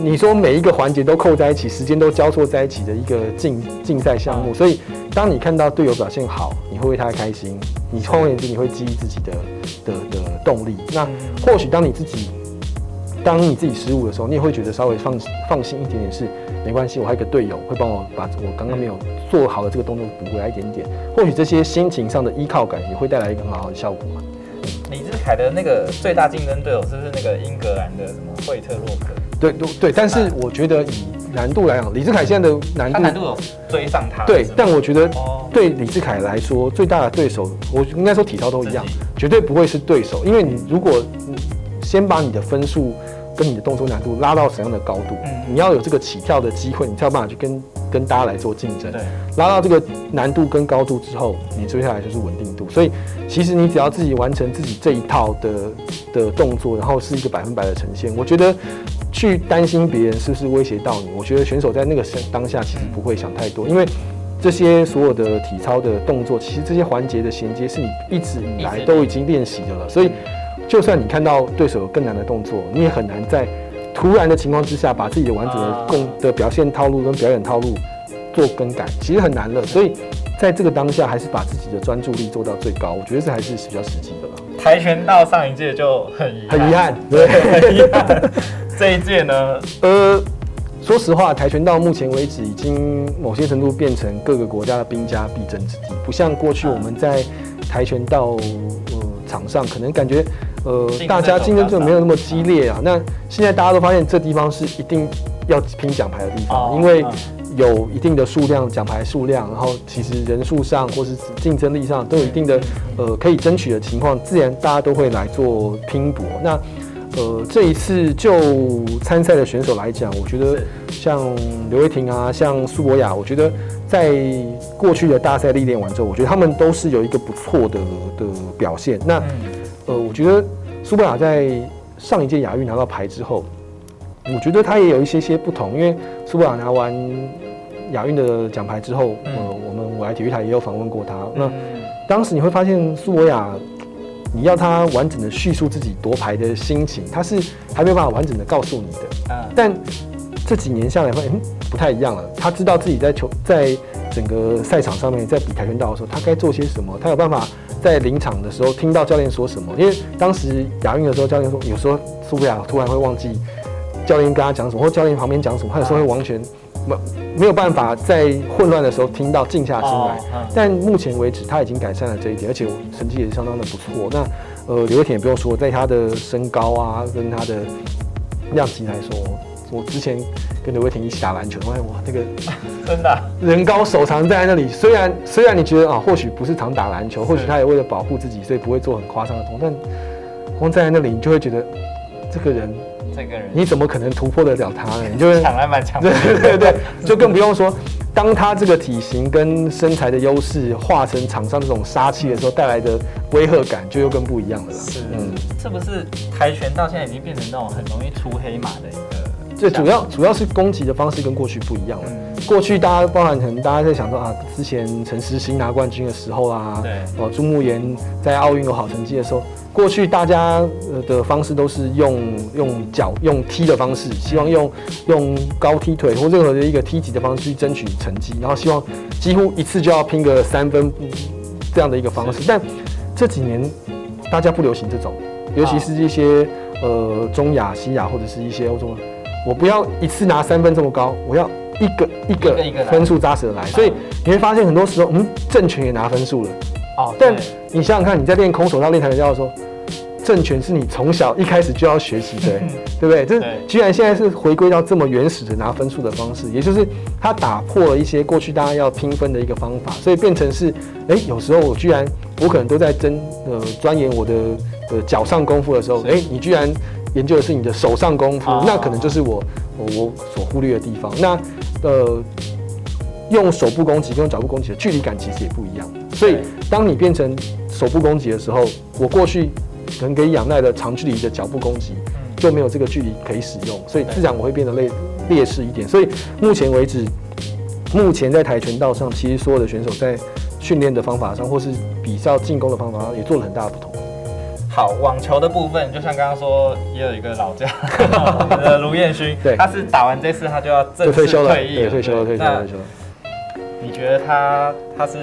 你说每一个环节都扣在一起，时间都交错在一起的一个竞竞赛项目，所以当你看到队友表现好，你会为他开心，你换言之，你会激励自己的的的动力。那或许当你自己当你自己失误的时候，你也会觉得稍微放放心一点点，是没关系，我还有一个队友会帮我把我刚刚没有做好的这个动作补回来一点点。或许这些心情上的依靠感也会带来一个很好的效果嘛。李志凯的那个最大竞争对手是不是那个英格兰的什么惠特洛克？对对对，但是我觉得以难度来讲，李志凯现在的难度难度有追上他。对，但我觉得对李志凯来说，最大的对手，我应该说体操都一样，绝对不会是对手，因为你如果先把你的分数跟你的动作难度拉到什么样的高度，你要有这个起跳的机会，你才有办法去跟跟大家来做竞争。对，拉到这个难度跟高度之后，你接下来就是稳定度。所以其实你只要自己完成自己这一套的的动作，然后是一个百分百的呈现，我觉得。去担心别人是不是威胁到你？我觉得选手在那个当下其实不会想太多，因为这些所有的体操的动作，其实这些环节的衔接是你一直以来都已经练习的了。所以，就算你看到对手有更难的动作，你也很难在突然的情况之下把自己的完整的共的表现套路跟表演套路做更改，其实很难了。所以，在这个当下，还是把自己的专注力做到最高，我觉得这还是比较实际的了。跆拳道上一届就很很遗憾，对，很遗憾。这一届呢？呃，说实话，跆拳道目前为止已经某些程度变成各个国家的兵家必争之地，不像过去我们在跆拳道呃场上可能感觉呃大家竞争就没有那么激烈啊。那现在大家都发现这地方是一定要拼奖牌的地方，因为有一定的数量奖牌数量，然后其实人数上或是竞争力上都有一定的呃可以争取的情况，自然大家都会来做拼搏。那呃，这一次就参赛的选手来讲，我觉得像刘慧婷啊，像苏博雅，我觉得在过去的大赛历练完之后，我觉得他们都是有一个不错的的表现。那呃，我觉得苏博雅在上一届亚运拿到牌之后，我觉得他也有一些些不同，因为苏博雅拿完亚运的奖牌之后，呃，我们我来体育台也有访问过他。那当时你会发现苏博雅。你要他完整的叙述自己夺牌的心情，他是还没有办法完整的告诉你的。嗯，但这几年下来会嗯不太一样了。他知道自己在球在整个赛场上面在比跆拳道的时候，他该做些什么。他有办法在临场的时候听到教练说什么。因为当时亚运的时候，教练说有时候苏菲亚突然会忘记教练跟他讲什么，或教练旁边讲什么，他有时候会完全。没没有办法在混乱的时候听到静下心来，但目前为止他已经改善了这一点，而且成绩也是相当的不错。那呃，刘伟田也不用说，在他的身高啊跟他的量级来说，我之前跟刘伟田一起打篮球，发现哇，那个 真的人高手长站在那里。虽然虽然你觉得啊，或许不是常打篮球，或许他也为了保护自己，所以不会做很夸张的动作，但光站在那里，你就会觉得这个人。这个人，你怎么可能突破得了他呢？你就 抢来蛮强，对对对，就更不用说，当他这个体型跟身材的优势化成场上这种杀气的时候，带来的威吓感就又更不一样了。是，嗯，是不是跆拳道现在已经变成那种很容易出黑马的一个？这主要主要是攻击的方式跟过去不一样了。过去大家包含可能大家在想说啊，之前陈思欣拿冠军的时候啊，对，哦朱慕言在奥运有好成绩的时候。过去大家的方式都是用用脚用踢的方式，希望用用高踢腿或任何的一个踢级的方式去争取成绩，然后希望几乎一次就要拼个三分这样的一个方式。但这几年大家不流行这种，尤其是一些呃中亚、西亚或者是一些欧洲，我不要一次拿三分这么高，我要一个一个分数扎实的来。所以你会发现很多时候，嗯，正拳也拿分数了。哦，但你想想看，你在练空手道、练跆拳道的时候。政权是你从小一开始就要学习的，对不对？这居然现在是回归到这么原始的拿分数的方式，也就是它打破了一些过去大家要拼分的一个方法，所以变成是，哎，有时候我居然我可能都在争呃钻研我的呃脚上功夫的时候，哎，你居然研究的是你的手上功夫，那可能就是我我我所忽略的地方。那呃，用手部攻击跟用脚步攻击的距离感其实也不一样，所以当你变成手部攻击的时候，我过去。可能可以仰赖的长距离的脚步攻击，就没有这个距离可以使用，所以自然我会变得劣劣势一点。所以目前为止，目前在跆拳道上，其实所有的选手在训练的方法上，或是比较进攻的方法上，也做了很大的不同。好，网球的部分，就像刚刚说，也有一个老将 卢彦勋，对，他是打完这次他就要正式退休了，退役，退休了，退休了，退休了。你觉得他他是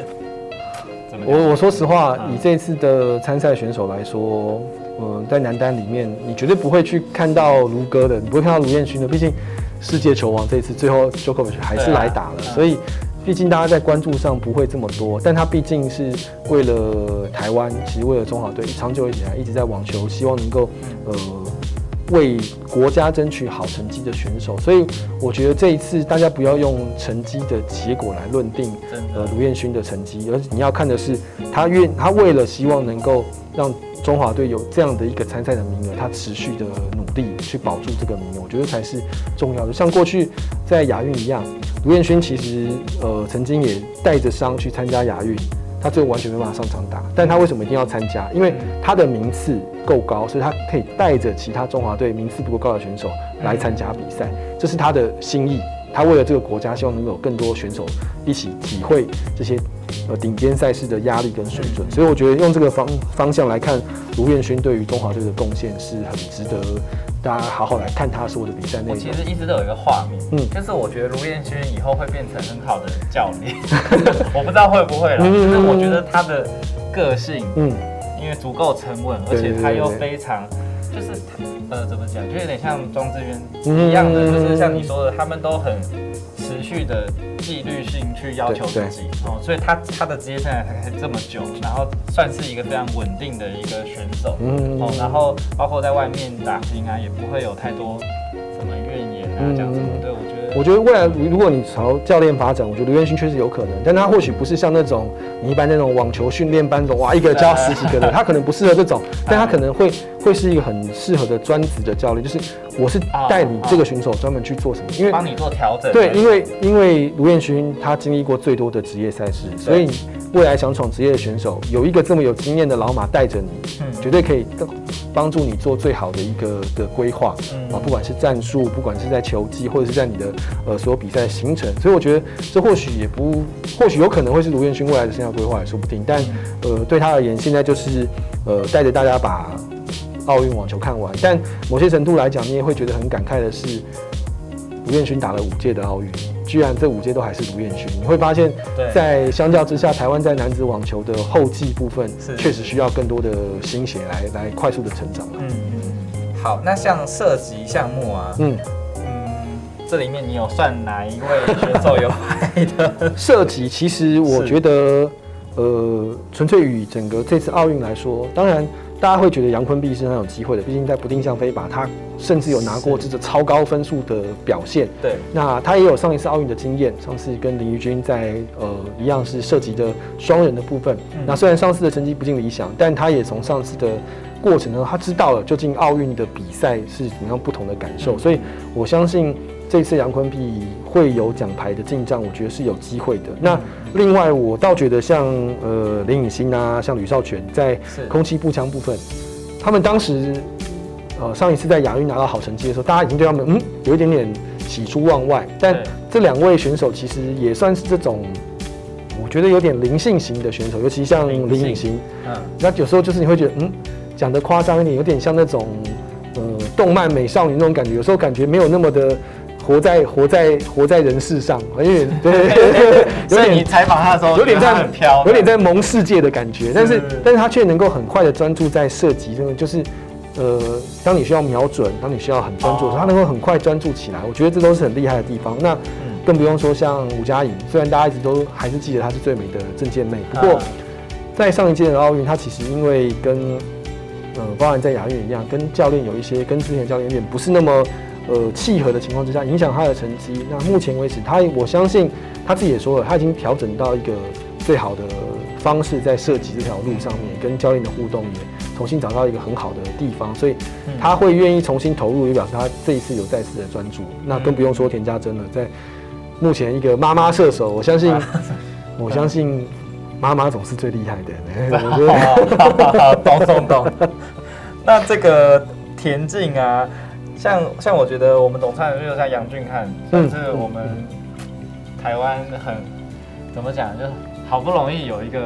怎么？我我说实话，以这次的参赛选手来说，嗯，在男单里面，你绝对不会去看到卢哥的，你不会看到卢彦勋的，毕竟世界球王这次最后 Jokovic 还是来打了，所以毕竟大家在关注上不会这么多，但他毕竟是为了台湾，其实为了中华队，长久以来一直在网球，希望能够呃。为国家争取好成绩的选手，所以我觉得这一次大家不要用成绩的结果来论定呃卢彦勋的成绩，而你要看的是他愿他为了希望能够让中华队有这样的一个参赛的名额，他持续的努力去保住这个名额，我觉得才是重要的。像过去在亚运一样，卢彦勋其实呃曾经也带着伤去参加亚运。他最后完全没办法上场打，但他为什么一定要参加？因为他的名次够高，所以他可以带着其他中华队名次不够高的选手来参加比赛，这是他的心意。他为了这个国家，希望能够有更多选手一起体会这些呃顶尖赛事的压力跟水准。所以我觉得用这个方方向来看，卢彦勋对于中华队的贡献是很值得。大家好好来看他所有的比赛内容。我其实一直都有一个画面，嗯，就是我觉得卢彦勋以后会变成很好的教练，我不知道会不会啦。就是我觉得他的个性，嗯，因为足够沉稳，而且他又非常，就是呃，怎么讲，就有点像庄志渊一样的，就是像你说的，他们都很持续的。纪律性去要求自己哦，所以他他的职业生涯才这么久，然后算是一个非常稳定的一个选手，嗯哦，然后包括在外面打拼啊，也不会有太多什么怨言啊这样子。对，我觉得，未来如果你朝教练发展，我觉得刘彦勋确实有可能，但他或许不是像那种你一般那种网球训练班种，哇，一个教十几个的，他可能不适合这种，但他可能会会是一个很适合的专职的教练，就是。我是带你这个选手专门去做什么？因为帮你做调整。对，因为因为卢彦勋他经历过最多的职业赛事，所以未来想闯职业的选手有一个这么有经验的老马带着你，绝对可以帮助你做最好的一个的规划啊，不管是战术，不管是在球技，或者是在你的呃所有比赛行程。所以我觉得这或许也不，或许有可能会是卢彦勋未来的生涯规划也说不定。但呃对他而言，现在就是呃带着大家把。奥运网球看完，但某些程度来讲，你也会觉得很感慨的是，卢彦勋打了五届的奥运，居然这五届都还是卢彦勋。你会发现，在相较之下，台湾在男子网球的后继部分，确实需要更多的心血来来快速的成长。嗯嗯。好，那像射击项目啊，嗯嗯，这里面你有算哪一位选手有拍的？射击其实我觉得，呃，纯粹与整个这次奥运来说，当然。大家会觉得杨坤碧是很有机会的，毕竟在不定向飞靶，他甚至有拿过这个超高分数的表现。对，那他也有上一次奥运的经验，上次跟林玉君在呃一样是涉及的双人的部分。那虽然上次的成绩不尽理想，但他也从上次的过程呢，他知道了究竟奥运的比赛是怎么样不同的感受，所以我相信。这次杨坤碧会有奖牌的进账，我觉得是有机会的。那另外，我倒觉得像呃林颖欣啊，像吕少全在空气步枪部分，他们当时呃上一次在亚运拿到好成绩的时候，大家已经对他们嗯有一点点喜出望外。但这两位选手其实也算是这种，我觉得有点灵性型的选手，尤其像林颖欣，嗯，那有时候就是你会觉得嗯讲的夸张一点，有点像那种呃动漫美少女那种感觉，有时候感觉没有那么的。活在活在活在人世上，有点 对，所以你采访他的时候，有点在有点在蒙世界的感觉。但是，但是他却能够很快的专注在射击，真的就是，呃，当你需要瞄准，当你需要很专注的时候，他能够很快专注起来。我觉得这都是很厉害的地方。那更不用说像吴佳颖，虽然大家一直都还是记得她是最美的证件妹，不过在上一届的奥运，她其实因为跟，呃，包含在亚运一样，跟教练有一些跟之前教练有点不是那么。呃，契合的情况之下，影响他的成绩。那目前为止，他我相信他自己也说了，他已经调整到一个最好的方式，在射击这条路上面，跟教练的互动也重新找到一个很好的地方，所以他会愿意重新投入，也表示他这一次有再次的专注。那更不用说田家珍了，在目前一个妈妈射手，我相信，我相信妈妈总是最厉害的。懂懂懂。那这个田径啊。像像我觉得我们总参就像杨俊汉，算是我们台湾很怎么讲，就好不容易有一个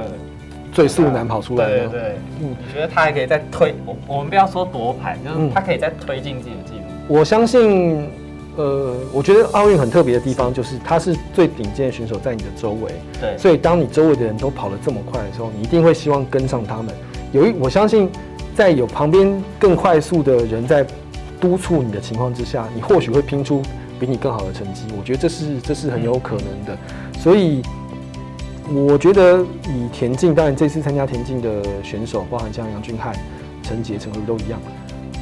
最速男跑出来的。对对，嗯，你觉得他还可以再推？我我们不要说夺牌，就是他可以再推进自己的记录。我相信，呃，我觉得奥运很特别的地方就是，他是最顶尖的选手在你的周围。对。所以当你周围的人都跑得这么快的时候，你一定会希望跟上他们。有一，我相信，在有旁边更快速的人在督促你的情况之下，你或许会拼出比你更好的成绩。我觉得这是这是很有可能的。所以，我觉得以田径，当然这次参加田径的选手，包含像杨俊翰、陈杰、陈辉都一样。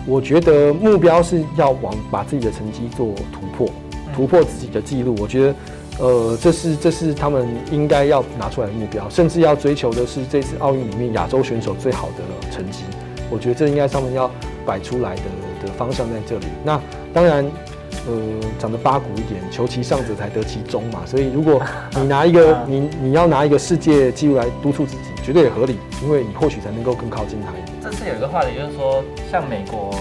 我觉得目标是要往把自己的成绩做突破，突破自己的记录。我觉得，呃，这是这是他们应该要拿出来的目标，甚至要追求的是这次奥运里面亚洲选手最好的成绩。我觉得这应该他们要摆出来的的方向在这里。那当然。呃，长得八股一点，求其上者才得其中嘛。所以如果 你拿一个你你要拿一个世界纪录来督促自己，绝对也合理，因为你或许才能够更靠近他一点。这次有一个话题，就是说，像美国，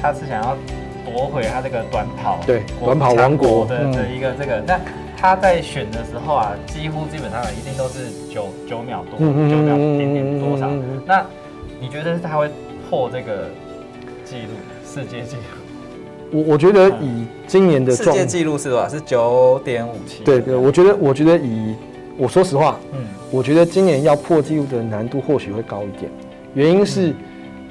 他是想要夺回他这个短跑，对，短跑王国的的一个这个。那他在选的时候啊，几乎基本上一定都是九九秒多，九秒点点多少。那你觉得他会破这个记录，世界纪录？我我觉得以今年的世界纪录是多少？是九点五七。对对，我觉得我觉得以我说实话，嗯，我觉得今年要破纪录的难度或许会高一点。原因是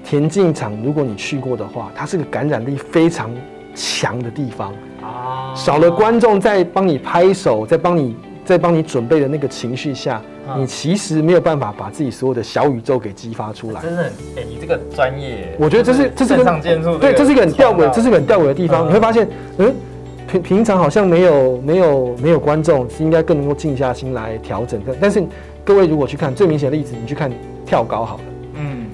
田径场，如果你去过的话，它是个感染力非常强的地方啊。少了观众在帮你拍手，在帮你在帮你准备的那个情绪下。你其实没有办法把自己所有的小宇宙给激发出来。真的，哎，你这个专业，我觉得这是这是个上建筑，对，这是一个很吊诡，这是一个很吊诡的地方。你会发现，嗯，平平常好像没有没有没有观众，应该更能够静下心来调整。但但是各位如果去看最明显的例子，你去看跳高好了，嗯，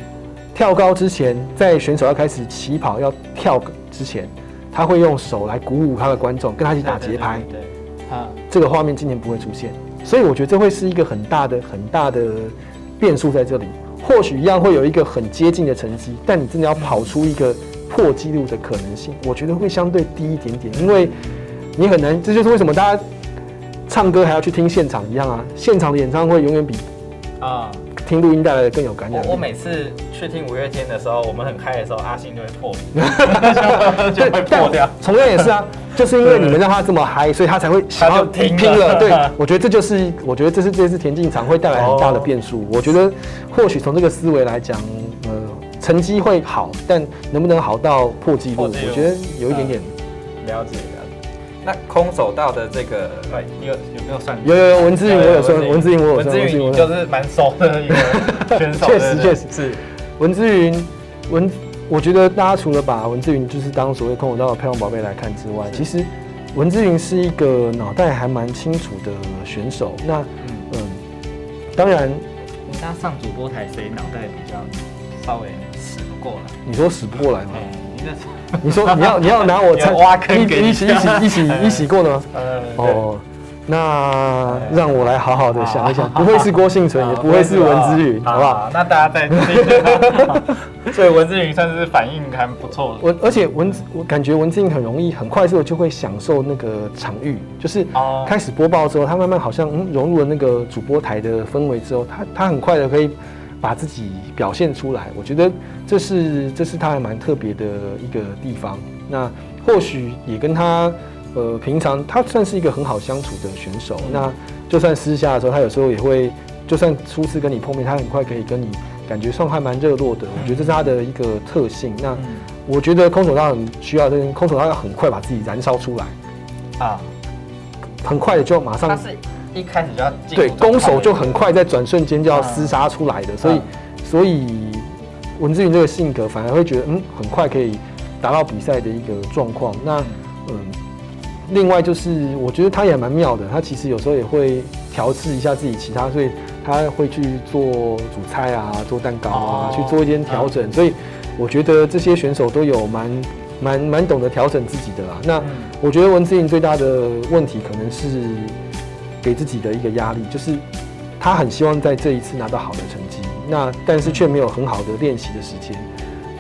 跳高之前，在选手要开始起跑要跳之前，他会用手来鼓舞他的观众，跟他一起打节拍。对，啊，这个画面今年不会出现。所以我觉得这会是一个很大的、很大的变数在这里。或许一样会有一个很接近的成绩，但你真的要跑出一个破纪录的可能性，我觉得会相对低一点点，因为你很难。这就是为什么大家唱歌还要去听现场一样啊！现场的演唱会永远比啊。听录音带来的更有感染。我每次去听五月天的时候，我们很嗨的时候，阿信就会破，就会破掉。同样也是啊，就是因为你们让他这么嗨，所以他才会想要拼了。对，我觉得这就是，我觉得这是这次田径场会带来很大的变数。我觉得或许从这个思维来讲，呃，成绩会好，但能不能好到破纪录，我觉得有一点点了解。那空手道的这个，有有没有算？有有有，文志云我有算，文志云我有算。文志云就是蛮熟的一个 选手。确实确实是。文志云文，我觉得大家除了把文志云就是当所谓空手道的漂亮宝贝来看之外，其实文志云是一个脑袋还蛮清楚的选手。那嗯，当然，我他上主播台，谁脑袋比较稍微死不过来？你说死不过来吗？你说你要你要拿我挖坑一一起一起 一起一起过的吗？哦，那让我来好好的想一想，不会是郭幸存，也不会是文之云，好不好？那大家再所以文之云算是反应还不错。我而且文我感觉文之云很容易很快速的就会享受那个场域，就是开始播报之后，他慢慢好像嗯融入了那个主播台的氛围之后，他他很快的可以。把自己表现出来，我觉得这是这是他还蛮特别的一个地方。那或许也跟他呃平常他算是一个很好相处的选手。那就算私下的时候，他有时候也会，就算初次跟你碰面，他很快可以跟你感觉上还蛮热络的。我觉得这是他的一个特性。那我觉得空手道很需要，这空手道要很快把自己燃烧出来啊，很快的就马上。一开始就要对攻守就很快，在转瞬间就要厮杀出来的，所以所以文志云这个性格反而会觉得嗯很快可以达到比赛的一个状况。那嗯，另外就是我觉得他也蛮妙的，他其实有时候也会调试一下自己其他，所以他会去做主菜啊，做蛋糕啊，去做一些调整。所以我觉得这些选手都有蛮蛮蛮懂得调整自己的啦。那我觉得文志云最大的问题可能是。给自己的一个压力，就是他很希望在这一次拿到好的成绩，那但是却没有很好的练习的时间。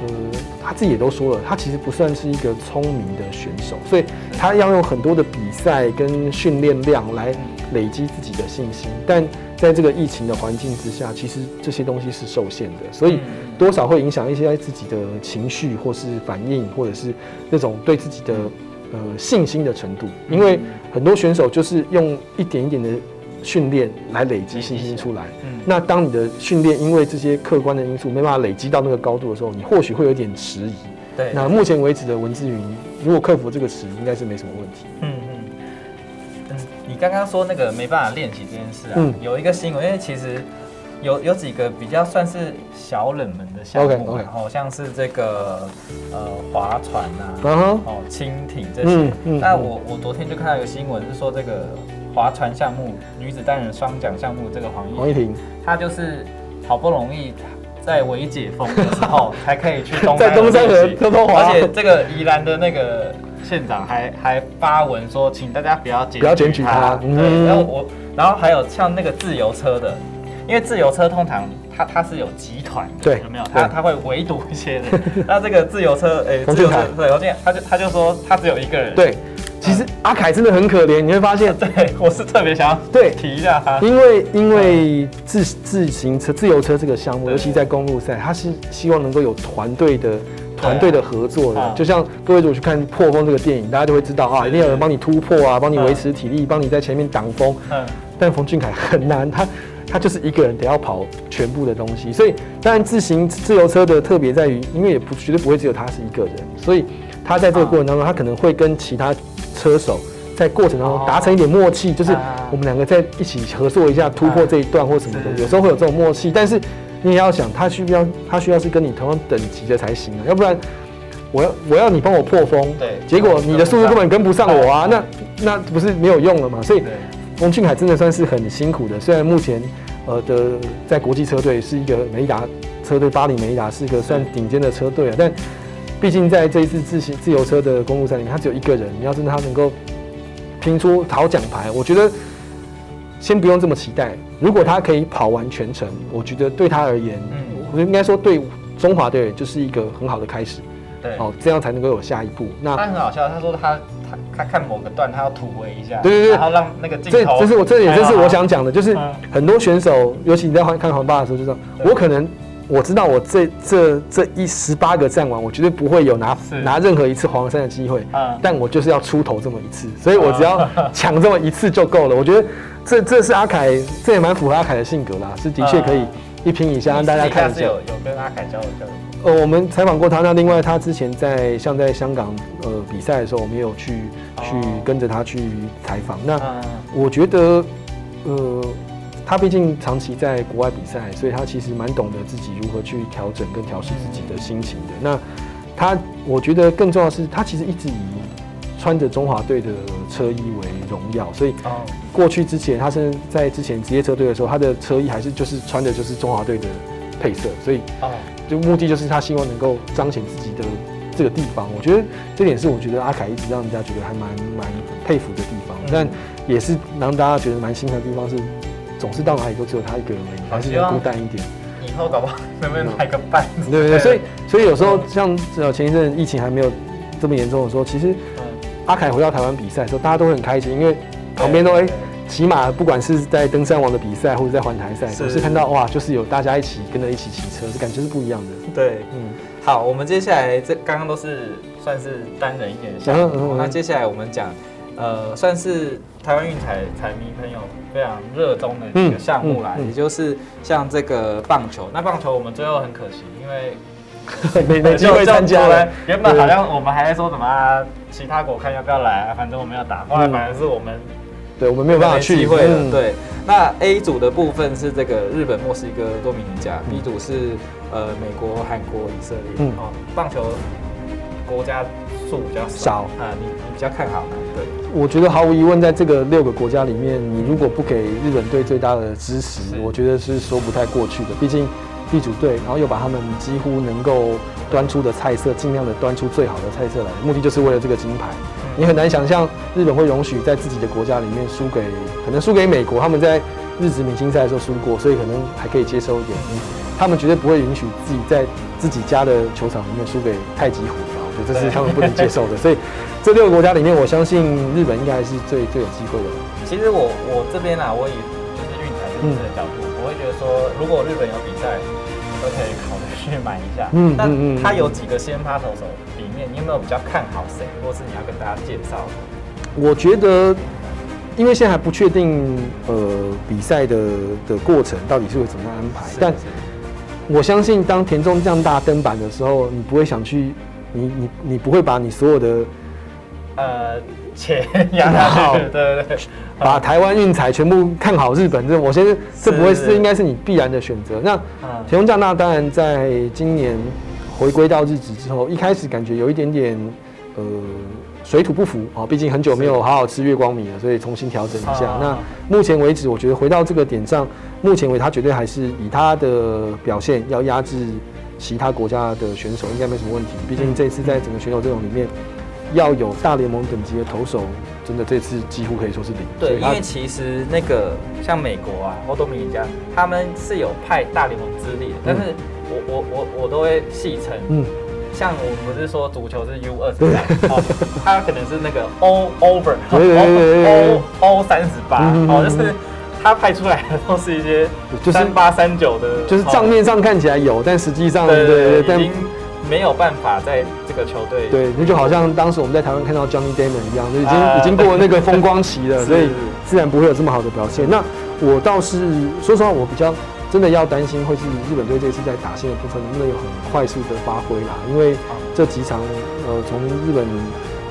呃，他自己也都说了，他其实不算是一个聪明的选手，所以他要用很多的比赛跟训练量来累积自己的信心。但在这个疫情的环境之下，其实这些东西是受限的，所以多少会影响一些自己的情绪，或是反应，或者是那种对自己的呃信心的程度。因为很多选手就是用一点一点的训练来累积信心出来。嗯那当你的训练因为这些客观的因素没办法累积到那个高度的时候，你或许会有点迟疑。对。那目前为止的文字云，如果克服这个词，应该是没什么问题。嗯嗯。嗯，你刚刚说那个没办法练习这件事啊，有一个新闻，因为其实有有几个比较算是小冷门的项目，然后像是这个呃划船呐，哦蜻蜓这些。那我我昨天就看到一个新闻，是说这个。划船项目女子单人双桨项目，这个黄黄一婷，她就是好不容易在未解封的时候 才可以去东在东山河偷偷滑，而且这个宜兰的那个县长还还发文说，请大家不要检不要检举他。对，然后我然后还有像那个自由车的，因为自由车通常它它是有集团的，对，有没有？他他会围堵一些人。那这个自由车，哎，自由车对，我见他就他就说他只有一个人，对。其实阿凯真的很可怜，你会发现，对我是特别想要对提一下他，因为因为自自行车自由车这个项目，尤其在公路赛，他是希望能够有团队的团队的合作的。就像各位如果去看《破风》这个电影，大家就会知道啊，一定有人帮你突破啊，帮你维持体力，帮你在前面挡风。嗯，但冯俊凯很难，他他就是一个人得要跑全部的东西，所以当然自行自由车的特别在于，因为也不绝对不会只有他是一个人，所以他在这个过程当中，他可能会跟其他。车手在过程当中达成一点默契，就是我们两个在一起合作一下突破这一段或什么的，有时候会有这种默契。但是你也要想，他需要他需要是跟你同样等级的才行啊，要不然我要我要你帮我破风，对，结果你的速度根本跟不上我啊，那那不是没有用了嘛？所以冯俊凯真的算是很辛苦的。虽然目前呃的在国际车队是一个美利达车队，巴黎美利达是一个算顶尖的车队啊，但。毕竟在这一次自行自由车的公路赛里面，他只有一个人。你要真的他能够拼出讨奖牌，我觉得先不用这么期待。如果他可以跑完全程，我觉得对他而言，嗯，我应该说对中华队就是一个很好的开始。对，哦，这样才能够有下一步。那他很好笑，他说他他他看某个段，他要突围一下，对对对，然后让那个镜头。这这是我这也这是我想讲的，就是很多选手，尤其你在看黄爸的时候，就说我可能。我知道我这这这一十八个战完，我绝对不会有拿拿任何一次黄山的机会。嗯，但我就是要出头这么一次，所以我只要 抢这么一次就够了。我觉得这这是阿凯，这也蛮符合阿凯的性格啦，是的确可以一拼一下让大家看一下。有有跟阿凯交流交流。呃，我们采访过他，那另外他之前在像在香港呃比赛的时候，我们也有去去跟着他去采访。那我觉得呃。他毕竟长期在国外比赛，所以他其实蛮懂得自己如何去调整跟调试自己的心情的。那他，我觉得更重要的是，他其实一直以穿着中华队的车衣为荣耀。所以，过去之前，他是在之前职业车队的时候，他的车衣还是就是穿的就是中华队的配色。所以，就目的就是他希望能够彰显自己的这个地方。我觉得这点是我觉得阿凯一直让人家觉得还蛮蛮佩服的地方，但也是让大家觉得蛮心疼的地方是。总是到哪里都只有他一个人而已，还是孤单一点。以后搞不好能不能来个伴？对对对，所以所以有时候像呃前一阵疫情还没有这么严重的时候，其实阿凯回到台湾比赛的时候，大家都会很开心，因为旁边都哎，起码不管是在登山王的比赛或者在环台赛，都是看到哇，就是有大家一起跟着一起骑车，这感觉是不一样的。对，嗯，好，我们接下来这刚刚都是算是单人一点的项目，那接下来我们讲。呃，算是台湾运彩彩迷朋友非常热衷的一个项目啦，也就是像这个棒球。那棒球我们最后很可惜，因为 没没机会参加了。原本好像我们还在说什么其他国看要不要来，反正我们要打。后来反而是我们，对我们没有办法去机会了。对，那 A 组的部分是这个日本、墨西哥、多米尼加；B 组是呃美国、韩国、以色列。嗯，哦，棒球国家数比较少啊，你你比较看好呢？对。我觉得毫无疑问，在这个六个国家里面，你如果不给日本队最大的支持，我觉得是说不太过去的。毕竟地主队，然后又把他们几乎能够端出的菜色，尽量的端出最好的菜色来，目的就是为了这个金牌。你很难想象日本会容许在自己的国家里面输给，可能输给美国，他们在日职明星赛的时候输过，所以可能还可以接受一点。他们绝对不会允许自己在自己家的球场里面输给太极虎。吧？我觉得，这是他们不能接受的。所以这六个国家里面，我相信日本应该还是最最有机会的。其实我我这边啊，我以就是运彩这的角度，我会觉得说，如果日本有比赛，都可以考虑去买一下。嗯但他有几个先发投手里面，你有没有比较看好谁，或是你要跟大家介绍？我觉得。因为现在还不确定，呃，比赛的的过程到底是会怎么样安排。但我相信，当田中将大登板的时候，你不会想去，你你你不会把你所有的呃钱压下去，对对对，把台湾运彩全部看好日本，这我先这不会是应该是你必然的选择。那田中将大当然在今年回归到日职之后，一开始感觉有一点点呃。水土不服啊，毕竟很久没有好好吃月光米了，所以重新调整一下。那目前为止，我觉得回到这个点上，目前为止他绝对还是以他的表现要压制其他国家的选手，应该没什么问题。毕竟这次在整个选手阵容里面，要有大联盟等级的投手，真的这次几乎可以说是零。对，因为其实那个像美国啊、欧多米尼加，他们是有派大联盟资历的，但是我我我我都会戏称，嗯。像我们不是说足球是 U 二十三，哦，他可能是那个 O over O O 三十八，哦，就是他派出来的都是一些三八三九的，就是账面上看起来有，但实际上对对没有办法在这个球队。对，那就好像当时我们在台湾看到 Johnny Damon 一样，就已经已经过了那个风光期了，所以自然不会有这么好的表现。那我倒是说实话，我比较。真的要担心会是日本队这次在打线的部分能不能有很快速的发挥啦？因为这几场，呃，从日本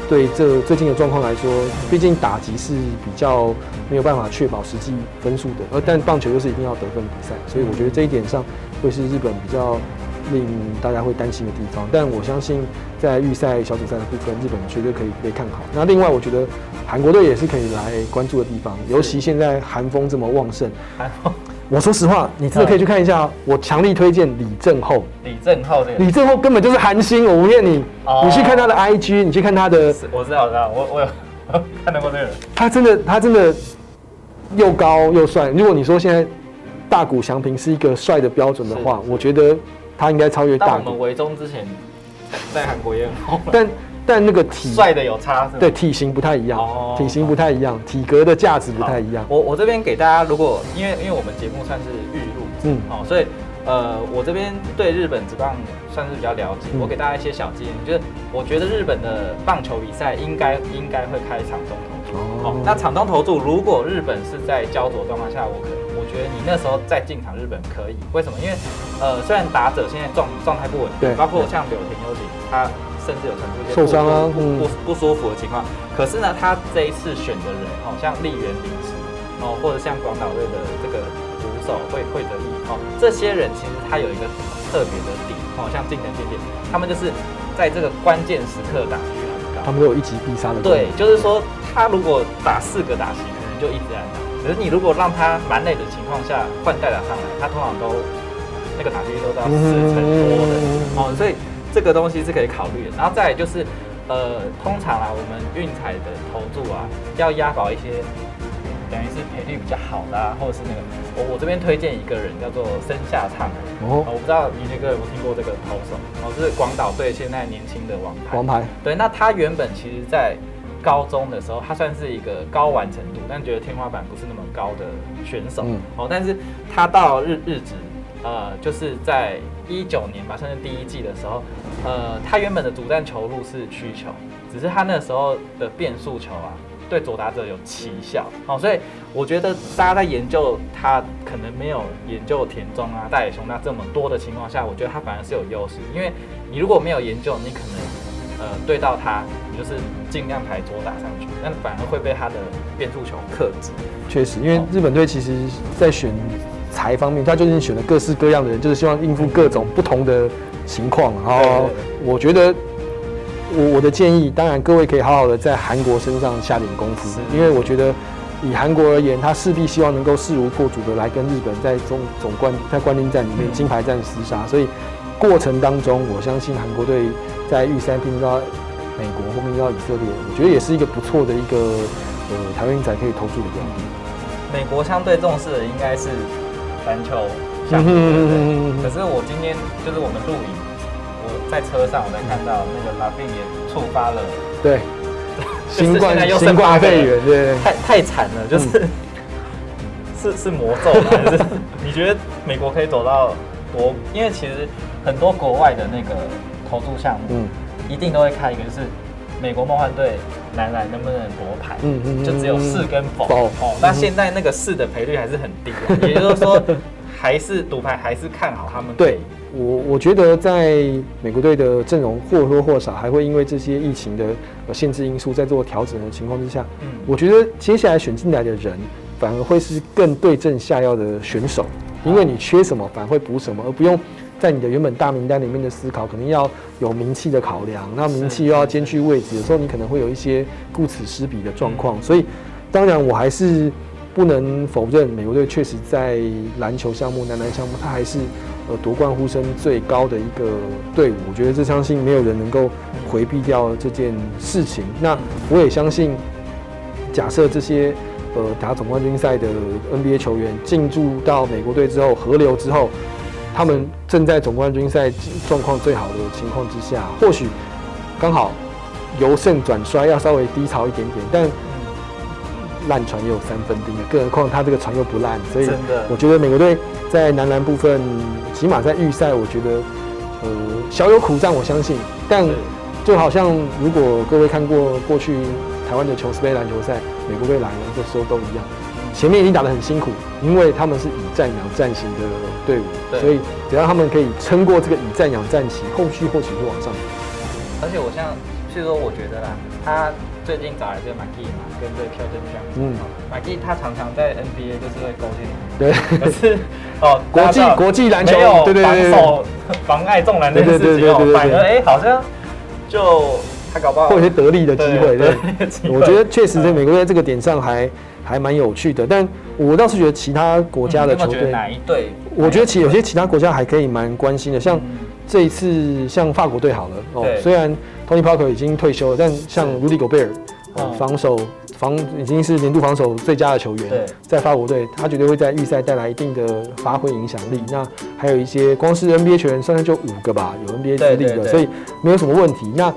队这最近的状况来说，毕竟打击是比较没有办法确保实际分数的，而但棒球又是一定要得分比赛，所以我觉得这一点上会是日本比较令大家会担心的地方。但我相信在预赛小组赛的部分，日本绝对可以被看好。那另外，我觉得韩国队也是可以来关注的地方，尤其现在韩风这么旺盛。我说实话，你真的可以去看一下。我强力推荐李正厚。李正厚这个，李正厚根本就是韩星，我不骗你。你去看他的 IG，你去看他的。我知道，我知道，我我有 看到过这个。他真的，他真的又高又帅。如果你说现在大谷翔平是一个帅的标准的话，我觉得他应该超越大谷。我们维中之前 在韩国也很红，但。但那个体帅的有差，对体型不太一样，哦体型不太一样，体格的价值不太一样。我我这边给大家，如果因为因为我们节目算是预录，嗯，好，所以呃，我这边对日本职棒算是比较了解。我给大家一些小建议，就是我觉得日本的棒球比赛应该应该会开场中。哦，那场中投注，如果日本是在焦灼状况下，我可我觉得你那时候再进场，日本可以。为什么？因为呃，虽然打者现在状状态不稳定，包括像柳田优景他。甚至有传出一些受伤啊，不不不舒服的情况。可是呢，他这一次选的人，哦，像立原林时，哦，或者像广岛队的这个捕手会会得意，哦，这些人其实他有一个特别的点，哦，像近藤健介，他们就是在这个关键时刻打局很高，他们都有一击必杀的。对，就是说他如果打四个打席，可能就一直在打。可是你如果让他蛮累的情况下换代打上来，他通常都那个打击率都到四成多的，哦，所以。这个东西是可以考虑的，然后再就是，呃，通常啊，我们运彩的投注啊，要押宝一些，等于是赔率比较好的啊，或者是那个，我我这边推荐一个人叫做生下畅哦，我不知道你那个有没有听过这个投手，哦，是广岛队现在年轻的王牌，王牌，对，那他原本其实在高中的时候，他算是一个高完成度，但觉得天花板不是那么高的选手，哦，但是他到日日职。呃，就是在一九年吧，算是第一季的时候，呃，他原本的主战球路是曲球，只是他那时候的变速球啊，对左打者有奇效，哦，所以我觉得大家在研究他可能没有研究田中啊、大野雄那这么多的情况下，我觉得他反而是有优势，因为你如果没有研究，你可能呃对到他，你就是尽量排左打上去，但反而会被他的变速球克制。确实，因为日本队其实在选。材方面，他就是选了各式各样的人，就是希望应付各种不同的情况。然后，我觉得我我的建议，当然各位可以好好的在韩国身上下点功夫，因为我觉得以韩国而言，他势必希望能够势如破竹的来跟日本在总总冠在冠军战里面金牌战厮杀。所以过程当中，我相信韩国队在玉山拼到美国，后面到以色列，我觉得也是一个不错的一个呃台湾仔可以投注的标的。美国相对重视的应该是。篮球项目，可是我今天就是我们录影，我在车上我在看到那个拉宾也触发了，对，新冠新冠肺炎，对，太太惨了，就是、是是魔咒吗？还是你觉得美国可以走到多？因为其实很多国外的那个投注项目，嗯。一定都会看一个，就是美国梦幻队男篮能不能夺牌，嗯嗯嗯就只有是跟否。否。哦，那现在那个是的赔率还是很低的，也就是说，还是赌牌还是看好他们。对，我我觉得在美国队的阵容或多或少还会因为这些疫情的呃限制因素在做调整的情况之下，嗯。我觉得接下来选进来的人反而会是更对症下药的选手，因为你缺什么反而会补什么，而不用在你的原本大名单里面的思考，可能要有名气的考量，那名气又要兼具位置，有时候你可能会有一些顾此失彼的状况，所以当然我还是不能否认美国队确实在篮球项目、男篮项目，他还是呃夺冠呼声最高的一个队伍。我觉得这相信没有人能够回避掉这件事情。那我也相信，假设这些呃打总冠军赛的 NBA 球员进驻到美国队之后，合流之后，他们正在总冠军赛状况最好的情况之下，或许刚好由盛转衰，要稍微低潮一点点，但烂船也有三分钉的，更何况他这个船又不烂，所以我觉得美国队在男篮部分，起码在预赛，我觉得呃小有苦战，我相信。但就好像如果各位看过过去台湾的琼斯杯篮球赛，美国队来了这时候都一样，前面已经打得很辛苦，因为他们是以战养战型的队伍，对所以只要他们可以撑过这个以战养战期，后续或许会往上。而且我像，譬如说，我觉得啦，他最近找来这个马季嘛，跟这个 Kelvin j o 嗯马季他常常在 NBA 就是会勾进来，对，可是 哦，国际国际篮球没有防守妨碍重篮这件事情反而哎好像就他搞不好会有一些得力的机会，对。我觉得确实在美国在这个点上还还蛮有趣的，但我倒是觉得其他国家的球队，哪一队？我觉得其有些其他国家还可以蛮关心的，像嗯这一次像法国队好了哦对，虽然 Tony Parker 已经退休了，但像是 Rudy Gobert 防守防已经是年度防守最佳的球对员，在法国队，他绝对会在预赛带来一定的发挥影响力。那还有一些光是 NBA 球员，算上就五个吧，有 NBA 资历的，所以没有什么问题。那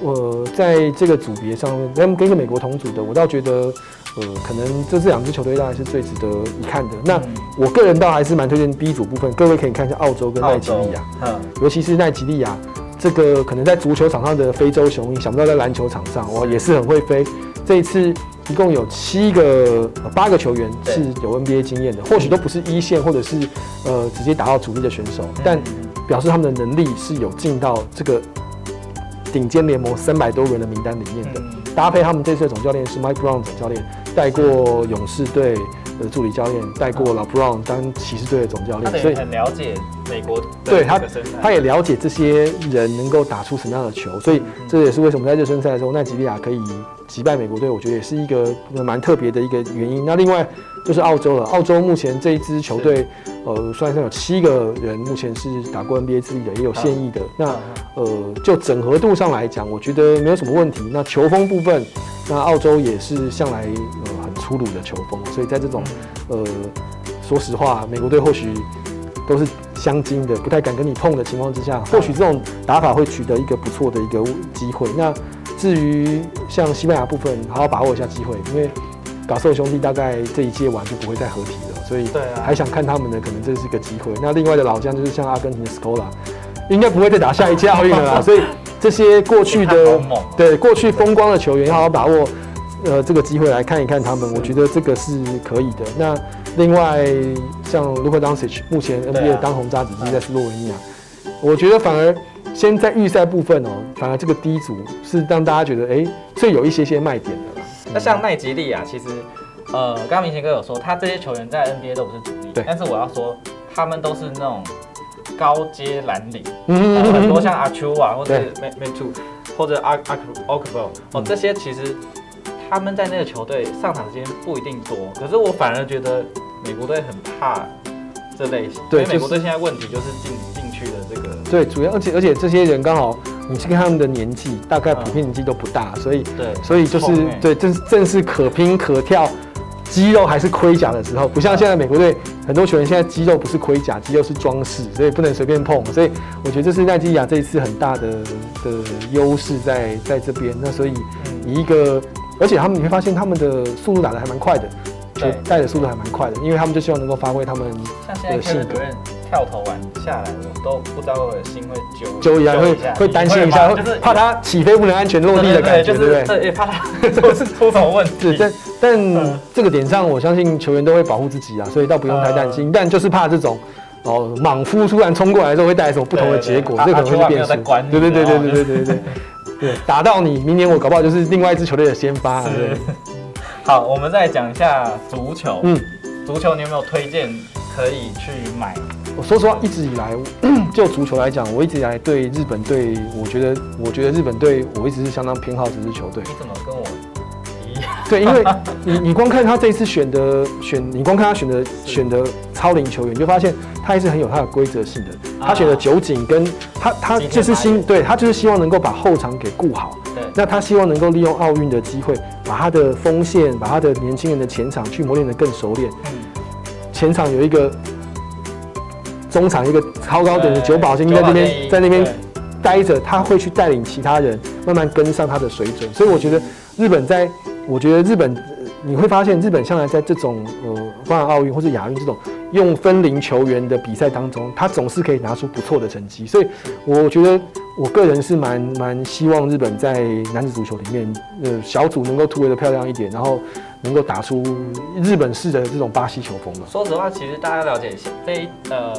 我在这个组别上面，跟跟一个美国同组的，我倒觉得，呃，可能这这两支球队当然是最值得一看的。那嗯我个人倒还是蛮推荐 B 组部分，各位可以看一下澳洲跟奈及利亚，嗯，尤其是奈及利亚，这个可能在足球场上的非洲雄鹰，想不到在篮球场上哇也是很会飞。这一次一共有七个、呃八个球员是有 NBA 经验的，或许都不是一线或者是呃直接打到主力的选手，但表示他们的能力是有进到这个顶尖联盟三百多个人的名单里面的。搭配他们这次的总教练是 Mike Brown 总教练，带过勇士队的助理教练，带过老 Brown 当骑士队的总教练，所以很了解美国的对他他也了解这些人能够打出什么样的球，所以这也是为什么在热身赛的时候，奈吉利亚可以击败美国队，我觉得也是一个蛮特别的一个原因。那另外就是澳洲了，澳洲目前这一支球队，呃，算上有七个人目前是打过 NBA 资历的，也有现役的。那呃，就整合度上来讲，我觉得没有什么问题。那球风部分，那澳洲也是向来呃很粗鲁的球风，所以在这种呃，说实话，美国队或许都是相近的，不太敢跟你碰的情况之下，或许这种打法会取得一个不错的一个机会。那至于像西班牙部分，好好把握一下机会，因为嘎瑟兄弟大概这一届完就不会再合体了，所以还想看他们的，可能这是个机会。那另外的老将就是像阿根廷的 Scola，应该不会再打下一届奥运了啦，所以这些过去的对过去风光的球员，要好好把握。呃，这个机会来看一看他们，我觉得这个是可以的。那另外像 Luka Doncic，目前 NBA 啊。当红炸子鸡在斯洛文尼亚，我觉得反而先在预赛部分哦，反而这个第一组是让大家觉得哎、最有一些些卖点的啦。那像奈吉利亚，其实呃，刚刚明贤哥有说，他这些球员在 NBA 都不是主力，对。但是我要说，他们都是那种高阶蓝领，嗯呃很多像阿丘啊，或者对。M a t u 或者阿阿奥克伯哦嗯，这些其实他们在那个球队上场时间不一定多，可是我反而觉得美国队很怕这类型，对美国队现在问题就是进进去的这个，对，主要而且而且这些人刚好你去看他们的年纪，大概普遍年纪都不大，所以对，所以就是对正正是可拼可跳，肌肉还是盔甲的时候，不像现在美国队很多球员现在肌肉不是盔甲，肌肉是装饰，所以不能随便碰。所以我觉得这是奈基亚这一次很大的的优势在在这边。那所以以一个，而且他们你会发现他们的速度打的还蛮快的，对带的速度还蛮快的，因为他们就希望能够发挥他们的性格。跳投完下来，我都不知道我的心会揪揪一下会会担心一下，就是怕他起飞不能安全落地的感觉，对不对？对，也怕他 出出什么问是，题。但但嗯这个点上，我相信球员都会保护自己啊，所以倒不用太担心。但就是怕这种哦，莽夫突然冲过来之后会带来什么不同的结果，这可能会是变数对对对对对对对对对，打到你，明年我搞不好就是另外一支球队的先发。对是，好，我们再讲一下足球。嗯，足球你有没有推荐可以去买？我说实话，一直以来 就足球来讲，我一直以来对日本队，我觉得我觉得日本队，我一直是相当偏好这支球队。你怎么跟我？对，因为你你光看他这一次选的选，你光看他选的选的超龄球员，你就发现他还是很有他的规则性的。他选的酒井跟他他就是希对他就是希望能够把后场给顾好。对，那他希望能够利用奥运的机会，把他的锋线，把他的年轻人的前场去磨练的更熟练。嗯，前场有一个，中场一个超高等的九保金在那边在那边待着，他会去带领其他人慢慢跟上他的水准。所以我觉得日本在，我觉得日本呃你会发现日本向来在这种呃，包含奥运或是亚运这种用分龄球员的比赛当中，他总是可以拿出不错的成绩。所以我觉得我个人是蛮蛮希望日本在男子足球里面，呃，小组能够突围的漂亮一点，然后能够打出日本式的这种巴西球风嘛。说实话，其实大家了解这一呃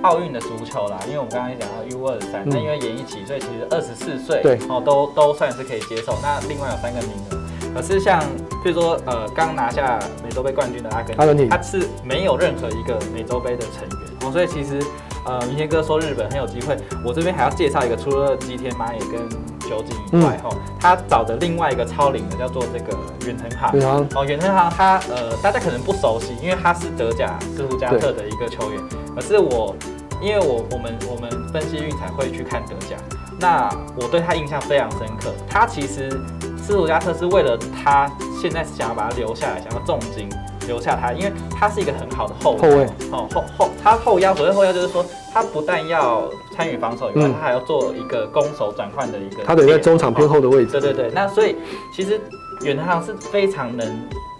奥运的足球啦，因为我们刚刚也讲到 U 二三，嗯那因为演艺期，所以其实二十四岁对哦都都算是可以接受。那另外有三个名额，可是像譬如说呃刚拿下美洲杯冠军的阿根廷，阿根廷他是没有任何一个美洲杯的成员哦，所以其实呃明天哥说日本很有机会，我这边还要介绍一个，除了吉田麻也跟酒井以外，嗯哈、他找的另外一个超龄的叫做这个远藤航。哦，远藤航他呃，大家可能不熟悉，因为他是德甲斯图加特的一个球员。可是我，因为我我们我们分析运彩会去看德甲，那我对他印象非常深刻。他其实斯图加特是为了他现在想要把他留下来，想要重金留下他，因为他是一个很好的后腰后卫。哦后后他后腰，所谓后腰就是说他不但要参与防守以外，嗯。他还要做一个攻守转换的一个他等于在中场偏后的位置。对对对，那所以其实远藤航是非常能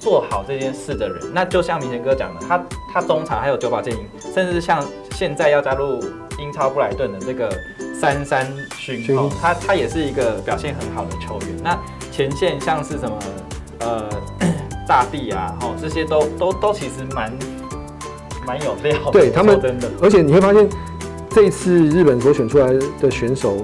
做好这件事的人。那就像明贤哥讲的，他他中场还有九保建英，甚至像现在要加入英超布莱顿的这个三三勋勋哦，他他也是一个表现很好的球员。那前线像是什么呃 大地啊，哦这些都都都其实蛮蛮有料的。对他们真的而且你会发现，这一次日本所选出来的选手，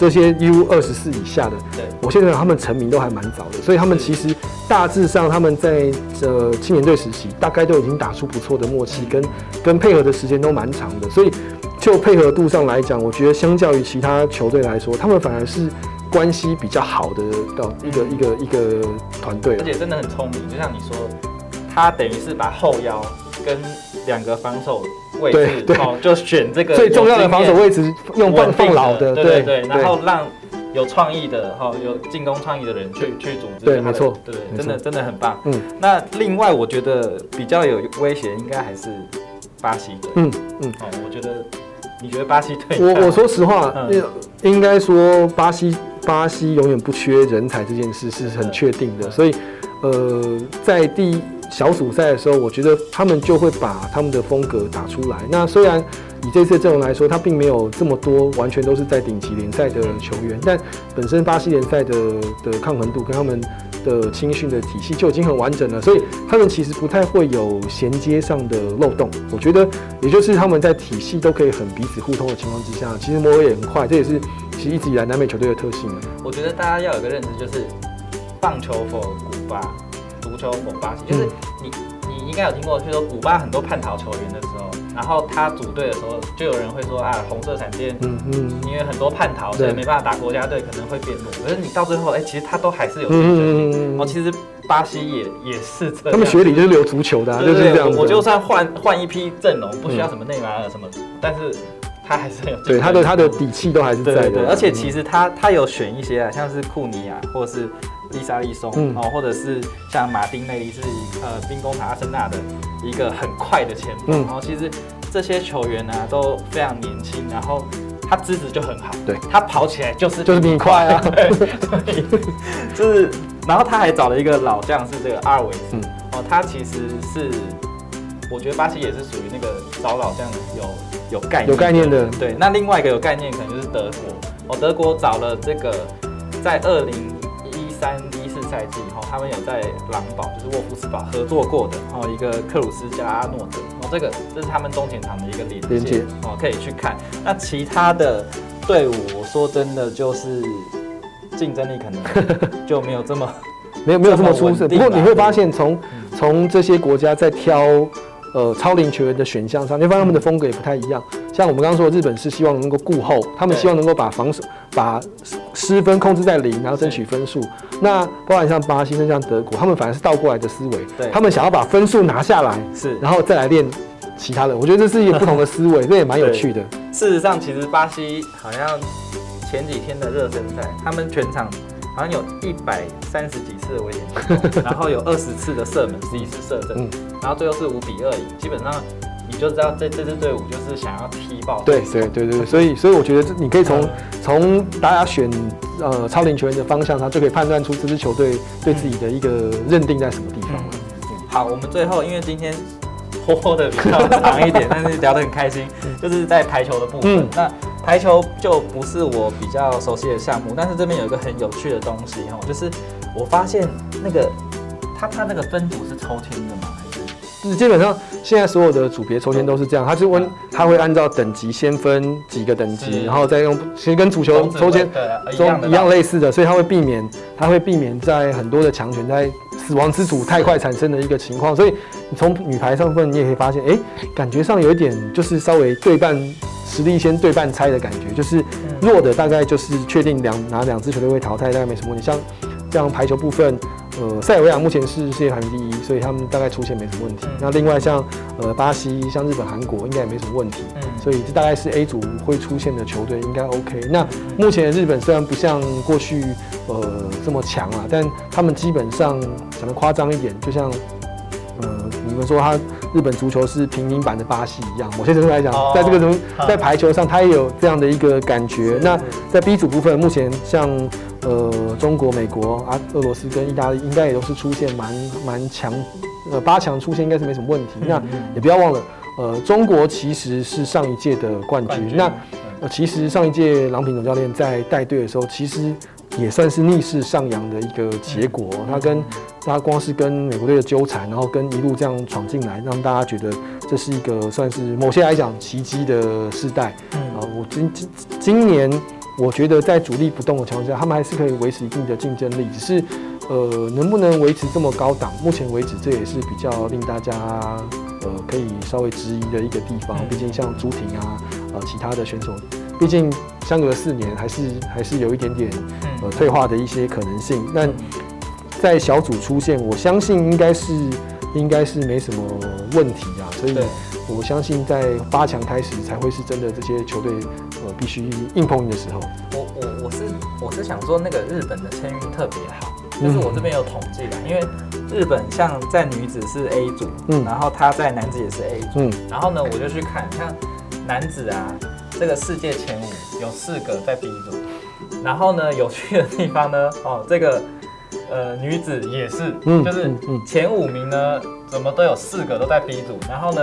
这些 U 二十四以下的，对我现在他们成名都还蛮早的，所以他们其实大致上他们在呃青年队时期，大概都已经打出不错的默契，跟跟配合的时间都蛮长的，所以就配合度上来讲，我觉得相较于其他球队来说，他们反而是关系比较好的到一个一个一个团队而。且真的很聪明，就像你说，他等于是把后腰跟两个防守位置对对哦，就选这个最重要的防守位置用放放老的，对对对，然后让有创意的哈，有进攻创意的人去去组织，对没错对真的真的很棒。嗯那另外我觉得比较有威胁，应该还是巴西队。嗯嗯。哦，我觉得你觉得巴西队？我我 说实话，嗯应应该说巴西巴西永远不缺人才这件事是很确定的，嗯所以呃，在第小组赛的时候，我觉得他们就会把他们的风格打出来。那虽然以这次阵容来说，他并没有这么多完全都是在顶级联赛的球员，但本身巴西联赛的的抗衡度跟他们的青训的体系就已经很完整了，所以他们其实不太会有衔接上的漏洞。我觉得，也就是他们在体系都可以很彼此互通的情况之下，其实磨合也很快，这也是其实一直以来南美球队的特性。我觉得大家要有个认知，就是棒球否古巴，就是嗯你你应该有听过，就是说古巴很多叛逃球员的时候，然后他组队的时候，就有人会说啊，红色闪电。嗯嗯因为很多叛逃，所以对没办法打国家队，可能会变弱。可是你到最后，哎、其实他都还是有竞嗯争力。嗯嗯哦，其实巴西也也是这样。他们学里就是留足球的、啊，对这样。我我就算换换一批阵容，不需要什么内马尔什么，但是他还是很有对他的他的底气都还是在的。而且其实他他有选一些啊，像是库尼亚或者是丽莎利松哦，或者是像马丁内利是呃兵工塔阿森纳的一个很快的前锋，然后其实这些球员呢都非常年轻，然后他资质就很好，对。他跑起来就是就是比你快啊，就是，然后他还找了一个老将是这个阿尔维斯，哦，他其实是。我觉得巴西也是属于那个找老将有有概念有概念的，对。那另外一个有概念可能就是德国，哦，德国找了这个在二零一三一四赛季哈，他们有在狼堡就是沃夫斯堡合作过的哦，一个克鲁斯加阿诺德哦，这个这是他们中前场的一个连接哦，可以去看。那其他的队伍，我说真的就是竞争力可能就没有这么 没有没有这么出色。不过你会发现，从从这些国家在挑。呃，超龄球员的选项上，你发现他们的风格也不太一样。像我们刚刚说，日本是希望能够顾后，他们希望能够把防守、把失分控制在零，然后争取分数。那包含像巴西、像德国，他们反而是倒过来的思维，他们想要把分数拿下来，是，然后再来练其他的。我觉得这是一个不同的思维，这也蛮有趣的。事实上，其实巴西好像前几天的热身赛，他们全场。好像有一百三十几次的危险进攻，然后有二十次的射门，十一次射正，然后最后是五比二赢。基本上你就知道这这支队伍就是想要踢爆。对对对对，所以所以我觉得你可以从从大家选呃超龄球员的方向上，就可以判断出这支球队对自己的一个认定在什么地方了。好，我们最后因为今天。拖的比较长一点，但是聊得很开心，就是在排球的部分。那台球就不是我比较熟悉的项目，但是这边有一个很有趣的东西哈，就是我发现那个它它那个分组是抽签的嘛。吗？是基本上现在所有的组别抽签都是这样，它是温，它会按照等级先分几个等级，然后再用，其实跟足球抽签一样类似的，所以它会避免，它会避免在很多的强权在死亡之组太快产生的一个情况，所以你从女排上分你也可以发现，哎，感觉上有一点就是稍微对半实力先对半猜的感觉，就是弱的大概就是确定两拿两支球队会淘汰，大概没什么问题，像这样排球部分。呃，塞尔维亚目前是世界排名第一，所以他们大概出现没什么问题。那另外像呃巴西、像日本、韩国应该也没什么问题。嗯，所以这大概是 A 组会出现的球队，应该 OK。那目前日本虽然不像过去呃这么强啊，但他们基本上讲的夸张一点，就像呃你们说他日本足球是平民版的巴西一样。某些程度来讲，在这个中在排球上，他也有这样的一个感觉。那在 B 组部分，目前像。呃，中国、美国啊，俄罗斯跟意大利应该也都是出现蛮蛮强，呃，八强出现应该是没什么问题。那也不要忘了，呃，中国其实是上一届的冠军。那呃，其实上一届郎平总教练在带队的时候，其实也算是逆势上扬的一个结果。他跟他光是跟美国队的纠缠，然后跟一路这样闯进来，让大家觉得这是一个算是某些来讲奇迹的时代。啊，我今今今年。我觉得在主力不动的情况下，他们还是可以维持一定的竞争力。只是，呃，能不能维持这么高档？目前为止，这也是比较令大家呃可以稍微质疑的一个地方。毕竟像朱婷啊，呃，其他的选手，毕竟相隔四年，还是还是有一点点呃退化的一些可能性。但在小组出现，我相信应该是应该是没什么问题啊。所以。我相信在八强开始才会是真的，这些球队呃必须硬碰硬的时候。我我我是我是想说，那个日本的签运特别好，就是我这边有统计的，因为日本像在女子是 A 组，嗯，然后他在男子也是 A 组，嗯，然后呢我就去看，像男子啊，这个世界前五有四个在 B 组，然后呢有趣的地方呢，哦这个呃女子也是，嗯，就是前五名呢。怎么都有四个都在 B 组，然后呢，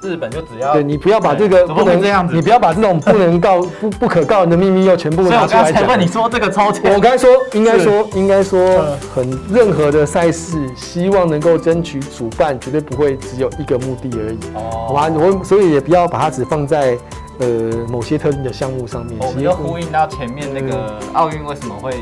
日本就只要对你不要把这个不能这样子，你不要把这种 不能告不不可告人的秘密又全部拿出来讲。问你说这个超前，我刚才说应该说应该说很任何的赛事，希望能够争取主办，绝对不会只有一个目的而已。哦，好吧，我所以也不要把它只放在呃某些特定的项目上面。我们就呼应到前面那个奥运为什么会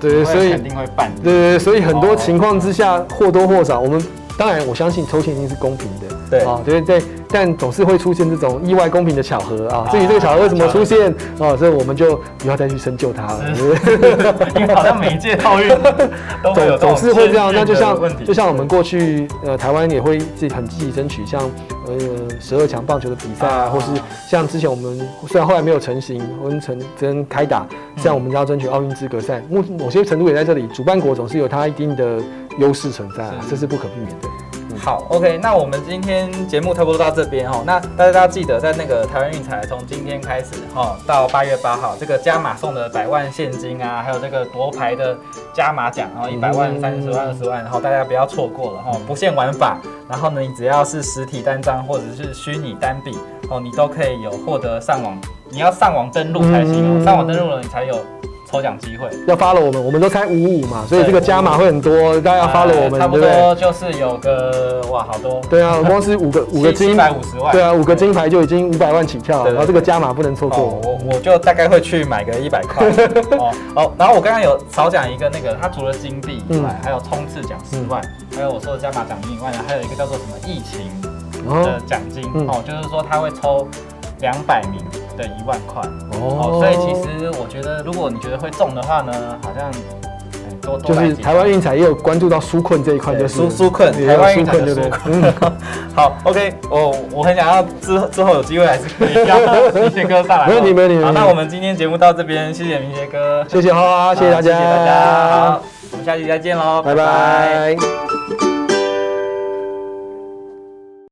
对，所以肯定会办。对对，所以很多情况之下或多或少我们。当然，我相信抽签一定是公平的，对啊，对在但总是会出现这种意外公平的巧合啊。至于这个巧合为什么出现啊，所以我们就不要再去深究它了。因为好像每一届奥运 都会有总是会这样。那就像就像我们过去呃台湾也会自己很积极争取，像呃十二强棒球的比赛啊，或是像之前我们虽然后来没有成型，温成真开打，像我们要争取奥运资格赛，某某些程度也在这里，主办国总是有它一定的优势存在，这是不可避免的。好，OK，那我们今天节目差不多到这边哦。那大家记得在那个台湾运彩，从今天开始哈，到八月八号，这个加码送的百万现金啊，还有这个夺牌的加码奖，然后一百万、三十万、二十万，然后大家不要错过了哈，不限玩法。然后呢，你只要是实体单张或者是虚拟单笔哦，你都可以有获得上网，你要上网登录才行哦，上网登录了你才有。抽奖机会。要发了我们，我们都猜五五嘛，所以这个加码会很多，大家要发了我们，差不多就是有个哇，好多。对啊，光是五个 五个金，一百五十万。对啊，五个金牌就已经五百万起跳，然后这个加码不能错过。我我就大概会去买个一百块。哦哦，然后我刚刚有少讲一个那个，它除了金币以外，还有冲刺奖十万，还有我说的加码奖金以外呢，还有一个叫做什么疫情的奖金。哦，就是说他会抽两百名。的一万块。哦，所以其实我觉得，如果你觉得会中的话呢，好像多多就是台湾运彩也有关注到纾困这一块，就纾纾困，台湾运彩的纾困。好，OK，我我很想要之之后有机会还是可以邀明杰哥上来，没问题没问题。好，那我们今天节目到这边，谢谢明杰哥，谢谢花花，谢谢大家，好，我们下期再见喽，拜拜。